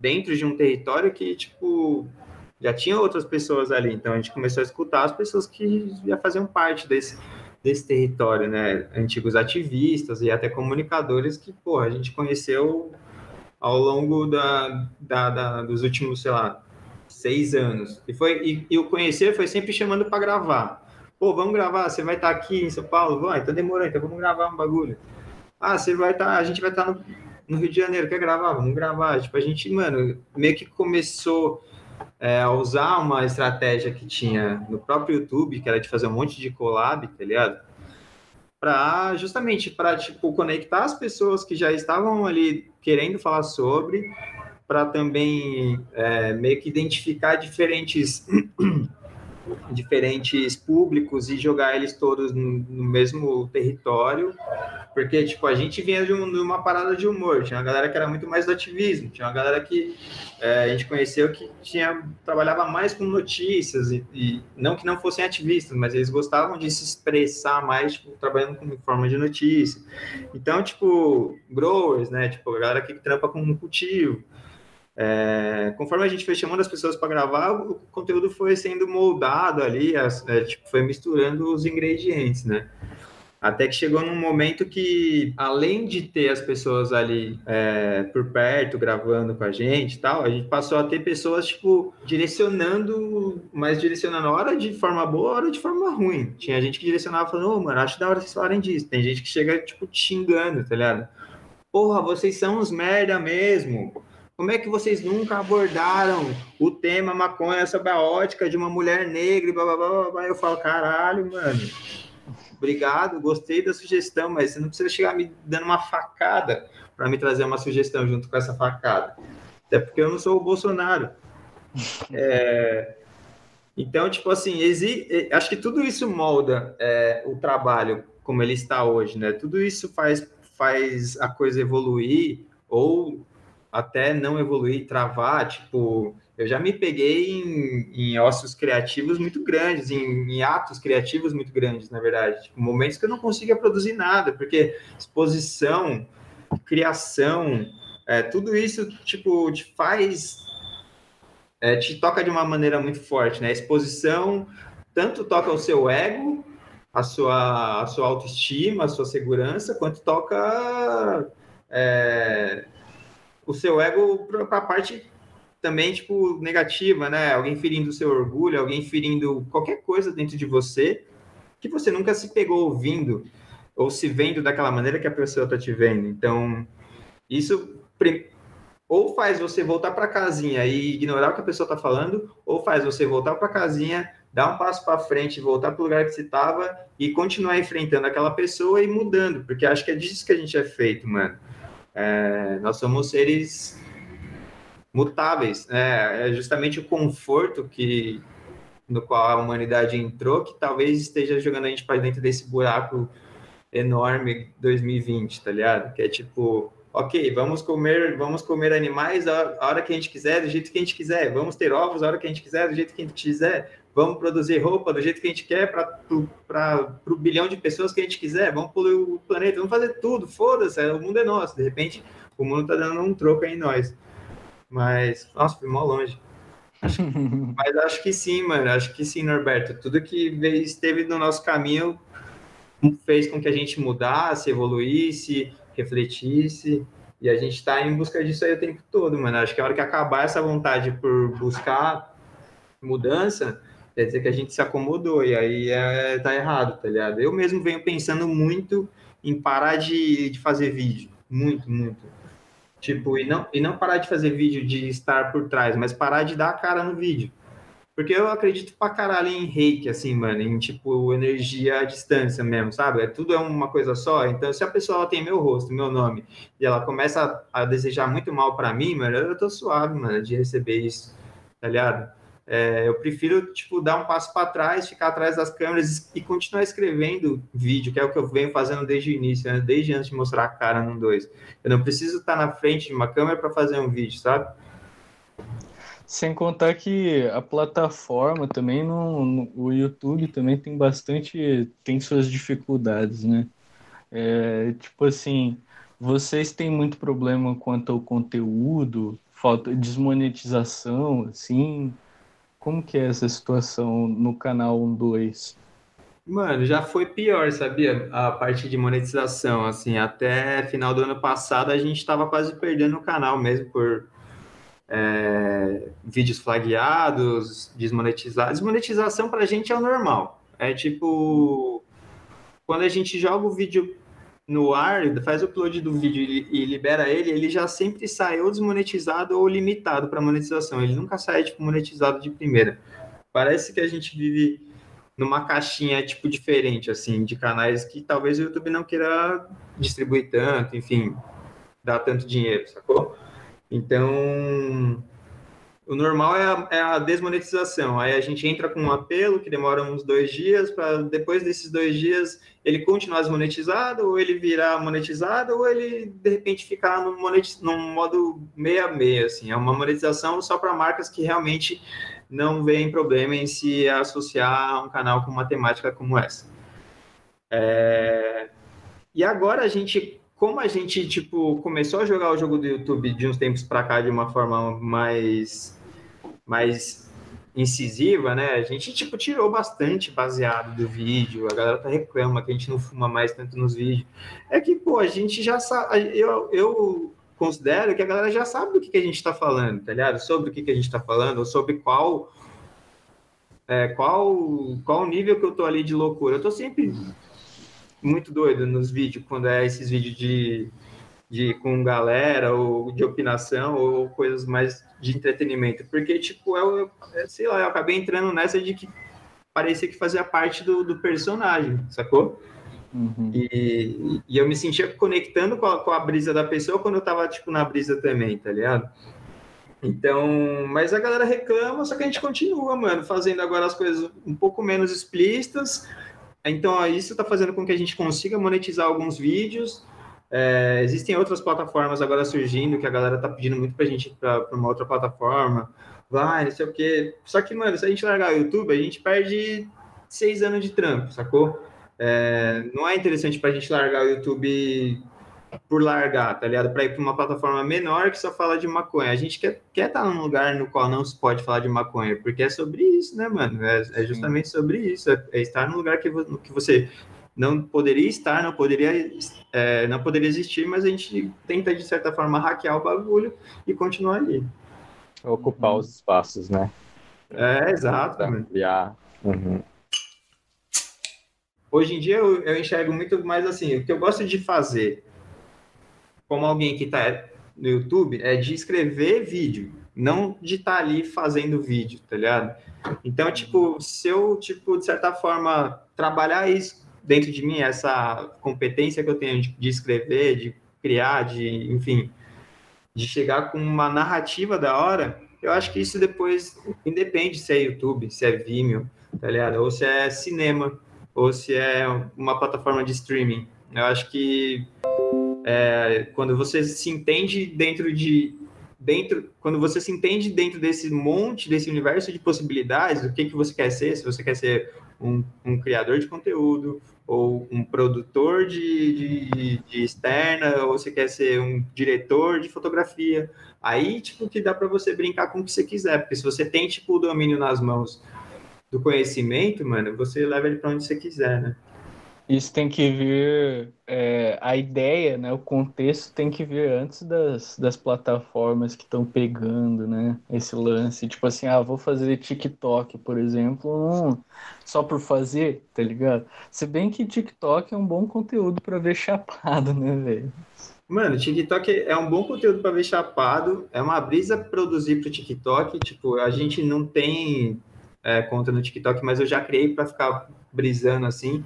dentro de um território que, tipo, já tinha outras pessoas ali. Então a gente começou a escutar as pessoas que já faziam parte desse, desse território, né? Antigos ativistas e até comunicadores que, pô, a gente conheceu ao longo da, da, da dos últimos, sei lá, seis anos. E, foi, e, e o conhecer foi sempre chamando para gravar. Pô, vamos gravar, você vai estar tá aqui em São Paulo? Vai, então demorou, então vamos gravar um bagulho. Ah, você vai estar, tá, a gente vai estar tá no, no, Rio de Janeiro, quer gravar? Vamos gravar. Tipo, a gente, mano, meio que começou é, a usar uma estratégia que tinha no próprio YouTube, que era de fazer um monte de collab, tá ligado? Para justamente para tipo conectar as pessoas que já estavam ali querendo falar sobre para também é, meio que identificar diferentes <clears throat> diferentes públicos e jogar eles todos no, mesmo território, porque tipo a gente vinha de, um, de, uma parada de humor, tinha uma galera que era muito mais do ativismo, tinha uma galera que é, a gente conheceu que tinha trabalhava mais com notícias e, e, não que não fossem ativistas, mas eles gostavam de se expressar mais tipo, trabalhando com forma de notícia. Então tipo growers, né, tipo a galera que trampa com cultivo é, conforme a gente foi chamando as pessoas para gravar, o conteúdo foi sendo moldado ali, as, é, tipo, foi misturando os ingredientes, né? Até que chegou num momento que, além de ter as pessoas ali é, por perto, gravando com a gente e tal, a gente passou a ter pessoas, tipo, direcionando, mas direcionando hora de forma boa, hora de forma ruim. Tinha gente que direcionava falando, ô, oh, mano, acho da hora vocês falarem disso. Tem gente que chega, tipo, te xingando, tá ligado? Porra, vocês são uns merda mesmo como é que vocês nunca abordaram o tema maconha sob a ótica de uma mulher negra? Blá, blá, blá, blá. Eu falo, caralho, mano. Obrigado, gostei da sugestão, mas você não precisa chegar me dando uma facada para me trazer uma sugestão junto com essa facada. Até porque eu não sou o Bolsonaro. É, então, tipo assim, exi... acho que tudo isso molda é, o trabalho como ele está hoje, né? Tudo isso faz, faz a coisa evoluir ou até não evoluir, travar, tipo, eu já me peguei em, em ossos criativos muito grandes, em, em, atos criativos muito grandes, na verdade, tipo, momentos que eu não conseguia produzir nada, porque exposição, criação, é, tudo isso, tipo, te faz, é, te toca de uma maneira muito forte, né? exposição tanto toca o seu ego, a sua, a sua autoestima, a sua segurança, quanto toca... É, o seu ego para a parte também, tipo, negativa, né? Alguém ferindo o seu orgulho, alguém ferindo qualquer coisa dentro de você que você nunca se pegou ouvindo ou se vendo daquela maneira que a pessoa está te vendo. Então, isso ou faz você voltar para casinha e ignorar o que a pessoa está falando, ou faz você voltar para casinha, dar um passo para frente, voltar para o lugar que você estava e continuar enfrentando aquela pessoa e mudando, porque acho que é disso que a gente é feito, mano. É, nós somos seres mutáveis, né? É justamente o conforto que no qual a humanidade entrou que talvez esteja jogando a gente para dentro desse buraco enorme 2020, tá ligado? Que é tipo, ok, vamos comer, vamos comer animais a hora que a gente quiser, do jeito que a gente quiser, vamos ter ovos a hora que a gente quiser, do jeito que a gente quiser, vamos produzir roupa do jeito que a gente quer para o bilhão de pessoas que a gente quiser, vamos poluir o planeta, vamos fazer tudo, foda-se, o mundo é nosso. De repente, o mundo tá dando um troco em nós. Mas, nossa, fui mó longe. Acho, <laughs> mas acho que sim, mano. Acho que sim, Norberto. Tudo que esteve no nosso caminho fez com que a gente mudasse, evoluísse, refletisse. E a gente está em busca disso aí o tempo todo, mano. Acho que a hora que acabar essa vontade por buscar mudança, quer dizer que a gente se acomodou. E aí é, tá errado, tá ligado? Eu mesmo venho pensando muito em parar de, de fazer vídeo. Muito, muito Tipo, e não, e não parar de fazer vídeo de estar por trás, mas parar de dar a cara no vídeo. Porque eu acredito pra caralho em reiki, assim, mano, em tipo energia à distância mesmo, sabe? É, tudo é uma coisa só. Então, se a pessoa tem meu rosto, meu nome, e ela começa a, a desejar muito mal para mim, mano, eu tô suave, mano, de receber isso, tá ligado? É, eu prefiro, tipo, dar um passo para trás, ficar atrás das câmeras e continuar escrevendo vídeo, que é o que eu venho fazendo desde o início, né? desde antes de mostrar a cara no 2. Eu não preciso estar na frente de uma câmera para fazer um vídeo, sabe? Sem contar que a plataforma também, no, o YouTube também tem bastante, tem suas dificuldades, né? É, tipo assim, vocês têm muito problema quanto ao conteúdo, falta desmonetização, assim, como que é essa situação no canal 12? Mano, já foi pior, sabia? A parte de monetização, assim, até final do ano passado a gente estava quase perdendo o canal mesmo por é, vídeos flagueados, desmonetizados. Desmonetização para a gente é o normal. É tipo, quando a gente joga o vídeo no ar, faz o upload do vídeo e libera ele, ele já sempre sai ou desmonetizado ou limitado para monetização. Ele nunca sai tipo monetizado de primeira. Parece que a gente vive numa caixinha tipo diferente assim de canais que talvez o YouTube não queira distribuir tanto, enfim, dar tanto dinheiro, sacou? Então, o normal é a, é a, desmonetização. Aí a gente entra com um apelo que demora uns dois dias, para depois desses dois dias ele continuar desmonetizado, ou ele virar monetizado, ou ele de repente ficar no monetiz... num modo meia-meia. Assim. É uma monetização só para marcas que realmente não veem problema em se associar a um canal com uma temática como essa. É... E agora a gente como a gente tipo começou a jogar o jogo do YouTube de uns tempos para cá de uma forma mais mais incisiva, né? A gente, tipo, tirou bastante baseado do vídeo. A galera tá reclama que a gente não fuma mais tanto nos vídeos. É que, pô, a gente já sabe. Eu, eu considero que a galera já sabe do que, que a gente tá falando, tá ligado? Sobre o que, que a gente tá falando, ou sobre qual. É, qual, qual nível que eu tô ali de loucura. Eu tô sempre muito doido nos vídeos, quando é esses vídeos de de com galera ou de opinação ou coisas mais de entretenimento, porque tipo eu, é, sei lá, eu acabei entrando nessa de que parecia que fazia parte do, do personagem, sacou? Uhum. E, e eu me sentia conectando com a, com a brisa da pessoa quando eu tava tipo na brisa também, tá ligado? Então, mas a galera reclama, só que a gente continua, mano, fazendo agora as coisas um pouco menos explícitas. Então, isso tá fazendo com que a gente consiga monetizar alguns vídeos, é, existem outras plataformas agora surgindo que a galera tá pedindo muito pra gente ir pra, pra uma outra plataforma. Vai, não sei o quê. Só que, mano, se a gente largar o YouTube, a gente perde seis anos de trampo, sacou? É, não é interessante pra gente largar o YouTube por largar, tá ligado? Para ir para uma plataforma menor que só fala de maconha. A gente quer quer estar tá num lugar no qual não se pode falar de maconha, porque é sobre isso, né, mano? É, é justamente sobre isso. É, é, estar no lugar que, que você não poderia estar, não poderia, é, não poderia existir, mas a gente tenta, de certa forma, hackear o bagulho e continuar ali. Ocupar uhum. os espaços, né? É, exato. Ampliar. Uhum. Hoje em dia eu, eu enxergo muito mais assim, o que eu gosto de fazer, como alguém que está no YouTube, é de escrever vídeo. não de estar ali fazendo vídeo, tá ligado? Então, tipo, se eu, tipo, de certa forma, trabalhar isso dentro de mim, essa competência que eu tenho de, de escrever, de criar, de, enfim, de chegar com uma narrativa da hora, eu acho que isso depois independe se é YouTube, se é Vimeo, tá ligado? Ou se é cinema, ou se é uma plataforma de streaming. Eu acho que é, quando você se entende dentro de dentro quando você se entende dentro desse monte desse universo de possibilidades do que que você quer ser se você quer ser um, um criador de conteúdo ou um produtor de, de, de, externa ou você quer ser um diretor de fotografia. Aí tipo que dá para você brincar com o que você quiser. Porque se você tem tipo o domínio nas mãos do conhecimento mano você leva ele para onde você quiser né isso tem que vir, é, a ideia, né, o contexto tem que vir antes das, das plataformas que estão pegando, né, esse lance. Tipo assim, ah, vou fazer TikTok, por exemplo, só por fazer, tá ligado? Se bem que TikTok é um bom conteúdo para ver chapado, <laughs> né, velho? Mano, TikTok é um bom conteúdo para ver chapado, é uma brisa produzir pro TikTok, tipo, a gente não tem é, conta no TikTok, mas eu já criei para ficar brisando assim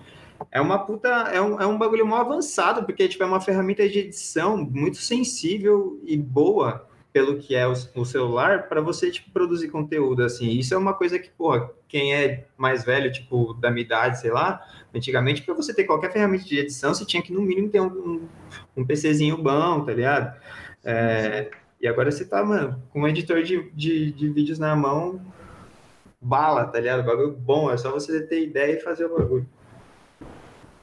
é uma puta, é um, é um bagulho mal avançado, porque tipo, é uma ferramenta de edição muito sensível e boa pelo que é o, o celular para você tipo, produzir conteúdo assim. Isso é uma coisa que, porra, quem é mais velho, tipo, da minha idade, sei lá, antigamente, para você ter qualquer ferramenta de edição, você tinha que no mínimo ter um, um, um PCzinho bom, tá ligado? É, e agora você tá, mano, com um editor de, de, de vídeos na mão, bala, tá ligado? Bagulho bom, é só você ter ideia e fazer o bagulho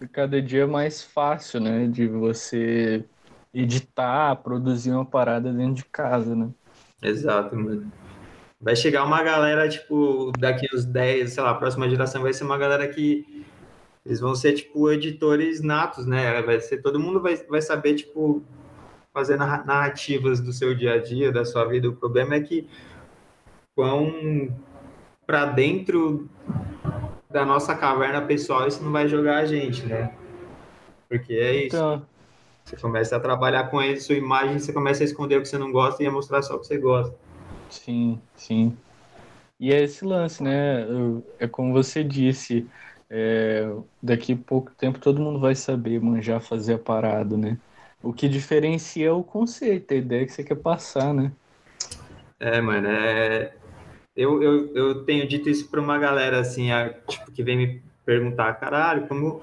cada dia mais fácil, né? De você editar, produzir uma parada dentro de casa, né? Exato, mano. Vai chegar uma galera, tipo, daqui uns 10, sei lá, a próxima geração vai ser uma galera que eles vão ser, tipo, editores natos, né? Vai ser, todo mundo vai, vai saber, tipo, fazer narrativas do seu dia a dia, da sua vida. O problema é que quão para dentro da nossa caverna pessoal, isso não vai jogar a gente, né? Porque é isso. Então... Você começa a trabalhar com a sua imagem, você começa a esconder o que você não gosta e a mostrar só o que você gosta. Sim, sim. E é esse lance, né? É como você disse, é, daqui a pouco tempo todo mundo vai saber manjar, fazer a parada, né? O que diferencia é o conceito, a ideia que você quer passar, né? É, mano, é, eu, eu, eu tenho dito isso para uma galera assim, a, tipo, que vem me perguntar, caralho, como,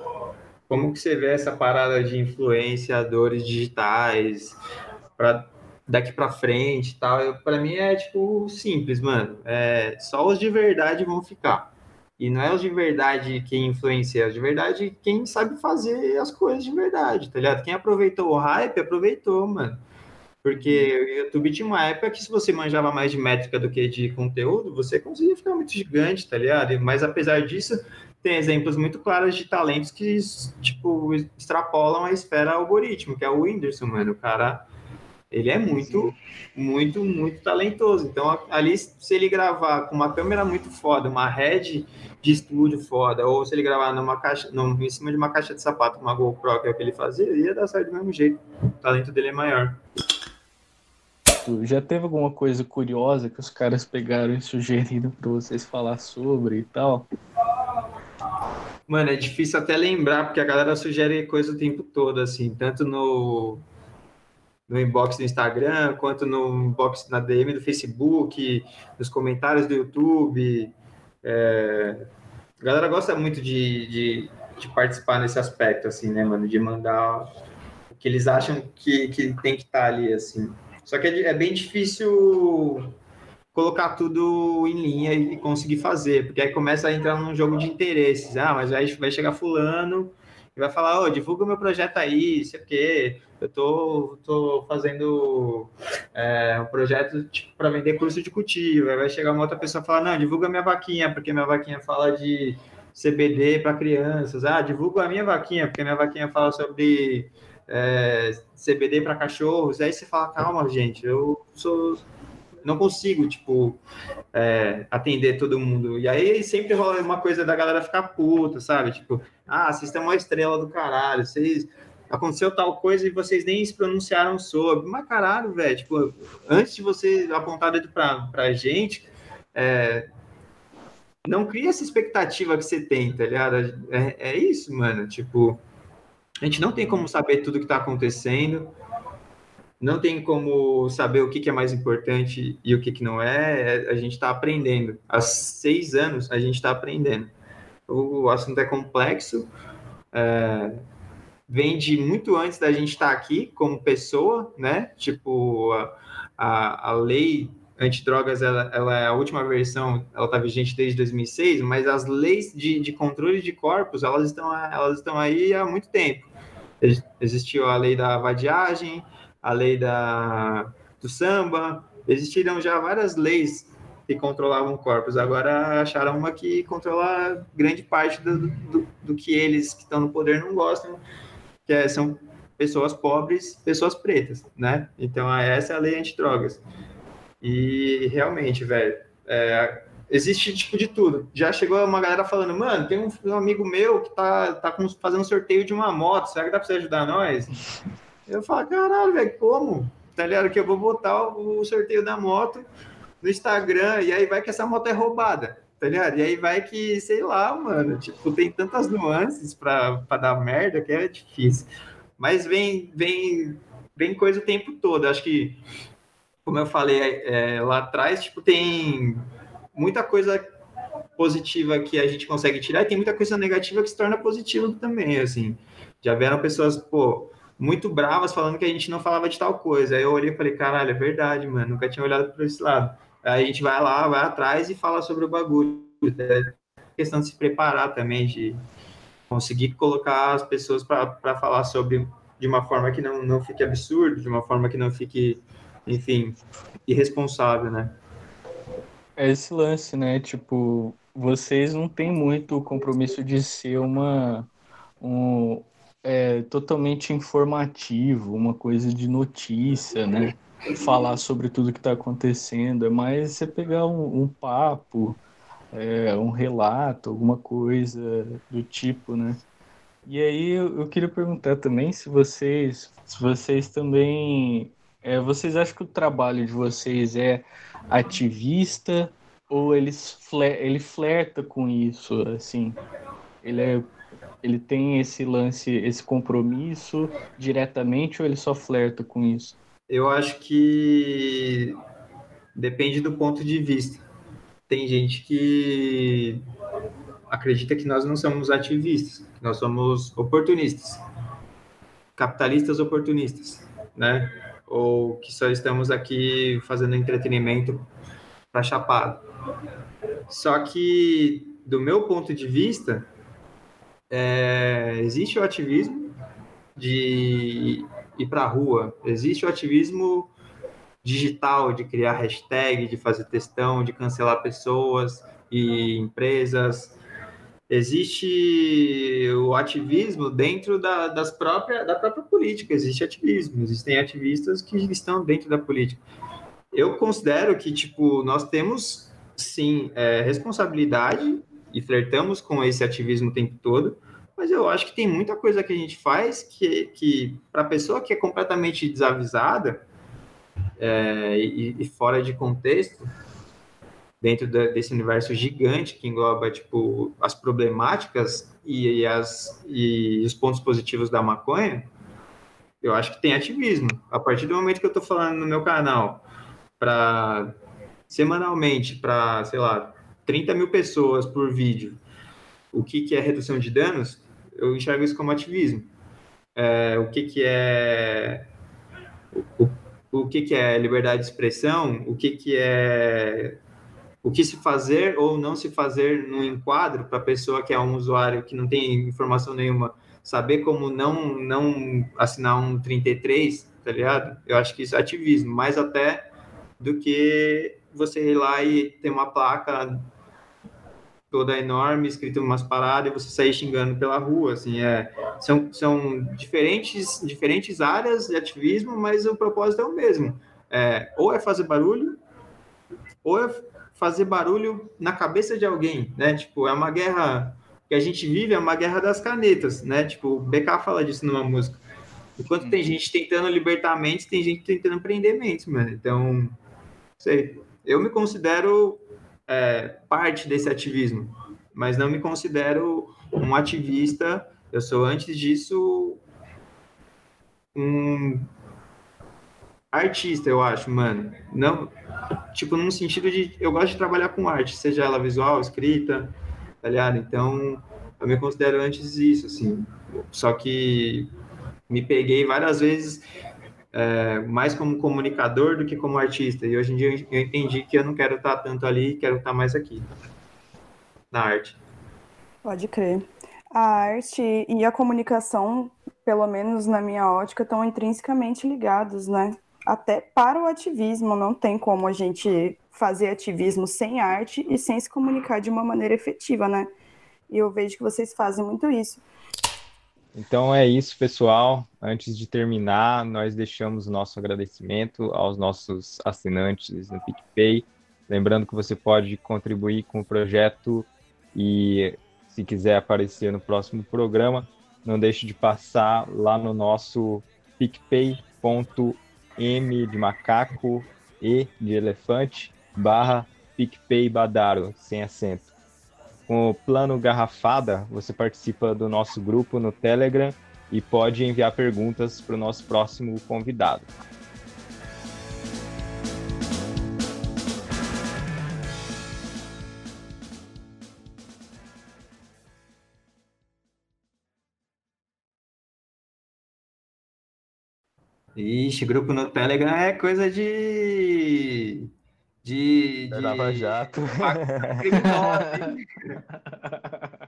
como que você vê essa parada de influenciadores digitais para daqui para frente e tal? Para mim é tipo simples, mano. É, só os de verdade vão ficar. E não é os de verdade quem influencia, é os de verdade quem sabe fazer as coisas de verdade, tá ligado? Quem aproveitou o hype, aproveitou, mano. Porque o YouTube tinha uma época que se você manjava mais de métrica do que de conteúdo, você conseguia ficar muito gigante, tá ligado? Mas apesar disso, tem exemplos muito claros de talentos que, tipo, extrapolam a esfera algoritmo, que é o Whindersson, mano. O cara, ele é muito, muito, muito talentoso. Então, ali, se ele gravar com uma câmera muito foda, uma head de estúdio foda, ou se ele gravar numa caixa, num, em cima de uma caixa de sapato, uma GoPro, que é o que ele fazia, ia dar certo do mesmo jeito. O talento dele é maior já teve alguma coisa curiosa que os caras pegaram e sugeriram para vocês falar sobre e tal? Mano, é difícil até lembrar, porque a galera sugere coisa o tempo todo, assim, tanto no, no inbox do Instagram, quanto no inbox na DM do Facebook, nos comentários do YouTube. É... A galera gosta muito de, de, de, participar nesse aspecto, assim, né, mano? De mandar o que eles acham que, que tem que estar tá ali, assim. Só que é, é bem difícil colocar tudo em linha e conseguir fazer, porque aí começa a entrar num jogo de interesses. Ah, mas aí vai chegar fulano e vai falar, ô, oh, divulga o meu projeto aí, sei o quê. Eu tô, tô fazendo é, um projeto tipo, para vender curso de cultivo. Aí vai chegar uma outra pessoa e falar, não, divulga minha vaquinha, porque minha vaquinha fala de CBD para crianças. Ah, divulga a minha vaquinha, porque minha vaquinha fala sobre é, CBD para cachorros, aí você fala, calma, gente, eu sou não consigo, tipo, é, atender todo mundo. E aí sempre rola uma coisa da galera ficar puta, sabe? Tipo, ah, vocês estão uma estrela do caralho, vocês aconteceu tal coisa e vocês nem se pronunciaram sobre. Mas caralho, velho, tipo, antes de você apontar dedo pra, pra gente, é, não cria essa expectativa que você tem, tá ligado? É, é isso, mano. Tipo, a gente não tem como saber tudo que tá acontecendo, não tem como saber o que, que é mais importante e o que, que não é. é a gente está aprendendo. Há seis anos a gente está aprendendo. O assunto é complexo. É, vem de muito antes da gente estar tá aqui como pessoa, né? Tipo, a, a, a lei antidrogas, ela, ela é a última versão, ela está vigente desde 2006, mas as leis de, de controle de corpos, elas estão, elas estão aí há muito tempo. Existiu a lei da vadiagem, a lei da, do samba, existiram já várias leis que controlavam corpos, agora acharam uma que controla grande parte do, do, do que eles que estão no poder não gostam, que é, são pessoas pobres, pessoas pretas, né? Então, essa é a lei antidrogas. E realmente, velho, é, existe tipo de tudo. Já chegou uma galera falando, mano, tem um, amigo meu que tá, tá fazendo sorteio de uma moto, será que dá pra você ajudar nós? Eu falo, caralho, velho, como? Tá ligado? Que eu vou botar o, o sorteio da moto no Instagram e aí vai que essa moto é roubada, tá ligado? E aí vai que, sei lá, mano, tipo, tem tantas nuances pra, pra dar merda que é difícil. Mas vem, vem, vem coisa o tempo todo. Acho que como eu falei é, lá atrás, tipo, tem muita coisa positiva que a gente consegue tirar e tem muita coisa negativa que se torna positiva também, assim. Já vieram pessoas, pô, muito bravas falando que a gente não falava de tal coisa. Aí eu olhei e falei, caralho, é verdade, mano, nunca tinha olhado por esse lado. Aí a gente vai lá, vai atrás e fala sobre o bagulho. É questão de se preparar também, de conseguir colocar as pessoas para falar sobre de uma forma que não, não fique absurdo, de uma forma que não fique enfim, irresponsável, né? É esse lance, né? Tipo, vocês não têm muito o compromisso de ser uma um, é, totalmente informativo, uma coisa de notícia, né? Falar sobre tudo que está acontecendo. É mais você pegar um, um papo, é, um relato, alguma coisa do tipo, né? E aí eu, eu queria perguntar também se vocês, se vocês também é, vocês acham que o trabalho de vocês é ativista ou eles fler ele flerta com isso, assim? Ele, é, ele tem esse lance, esse compromisso diretamente ou ele só flerta com isso? Eu acho que depende do ponto de vista. Tem gente que acredita que nós não somos ativistas, nós somos oportunistas, capitalistas oportunistas, né? Ou que só estamos aqui fazendo entretenimento para chapado. Só que, do meu ponto de vista, é, existe o ativismo de ir para a rua, existe o ativismo digital, de criar hashtag, de fazer textão, de cancelar pessoas e empresas, existe o ativismo dentro da, das própria, da própria política, existe ativismo, existem ativistas que estão dentro da política. Eu considero que, tipo, nós temos, sim, é, responsabilidade e flertamos com esse ativismo o tempo todo, mas eu acho que tem muita coisa que a gente faz que, que para a pessoa que é completamente desavisada é, e, e fora de contexto, dentro desse universo gigante que engloba tipo as problemáticas e, e, as, e os pontos positivos da maconha, eu acho que tem ativismo. A partir do momento que eu estou falando no meu canal para semanalmente para sei lá 30 mil pessoas por vídeo, o que, que é redução de danos, eu enxergo isso como ativismo. É, o que, que é o, o que, que é liberdade de expressão, o que, que é o que se fazer ou não se fazer no enquadro para a pessoa que é um usuário que não tem informação nenhuma saber como não não assinar um 33, tá ligado? Eu acho que isso é ativismo, mais até do que você ir lá e ter uma placa toda enorme, escrito umas paradas e você sair xingando pela rua, assim, é, são, são diferentes, diferentes áreas de ativismo, mas o propósito é o mesmo, é, ou é fazer barulho, ou é fazer barulho na cabeça de alguém, né? Tipo, é uma guerra que a gente vive, é uma guerra das canetas, né? Tipo, o BK fala disso numa música. Enquanto tem gente tentando libertar mentes, tem gente tentando prender mentes, mano. Então, sei. Eu me considero é, parte desse ativismo, mas não me considero um ativista. Eu sou, antes disso, um artista, eu acho, mano. Não, tipo, num sentido de eu gosto de trabalhar com arte, seja ela visual, escrita, tá ligado? Então, eu me considero antes isso, assim. Só que me peguei várias vezes é, mais como comunicador do que como artista. E hoje em dia eu entendi que eu não quero estar tanto ali, quero estar mais aqui, na arte. Pode crer. A arte e a comunicação, pelo menos na minha ótica, estão intrinsecamente ligados, né? Até para o ativismo, não tem como a gente fazer ativismo sem arte e sem se comunicar de uma maneira efetiva, né? E eu vejo que vocês fazem muito isso. Então é isso, pessoal. Antes de terminar, nós deixamos nosso agradecimento aos nossos assinantes no PicPay. Lembrando que você pode contribuir com o projeto e, se quiser aparecer no próximo programa, não deixe de passar lá no nosso picpay.m de macaco e de elefante barra PicPay Badaro, sem acento. Com o plano Garrafada, você participa do nosso grupo no Telegram e pode enviar perguntas para o nosso próximo convidado. Ixi, grupo no Telegram é coisa de. de. de... Lava Jato. <laughs> <laughs>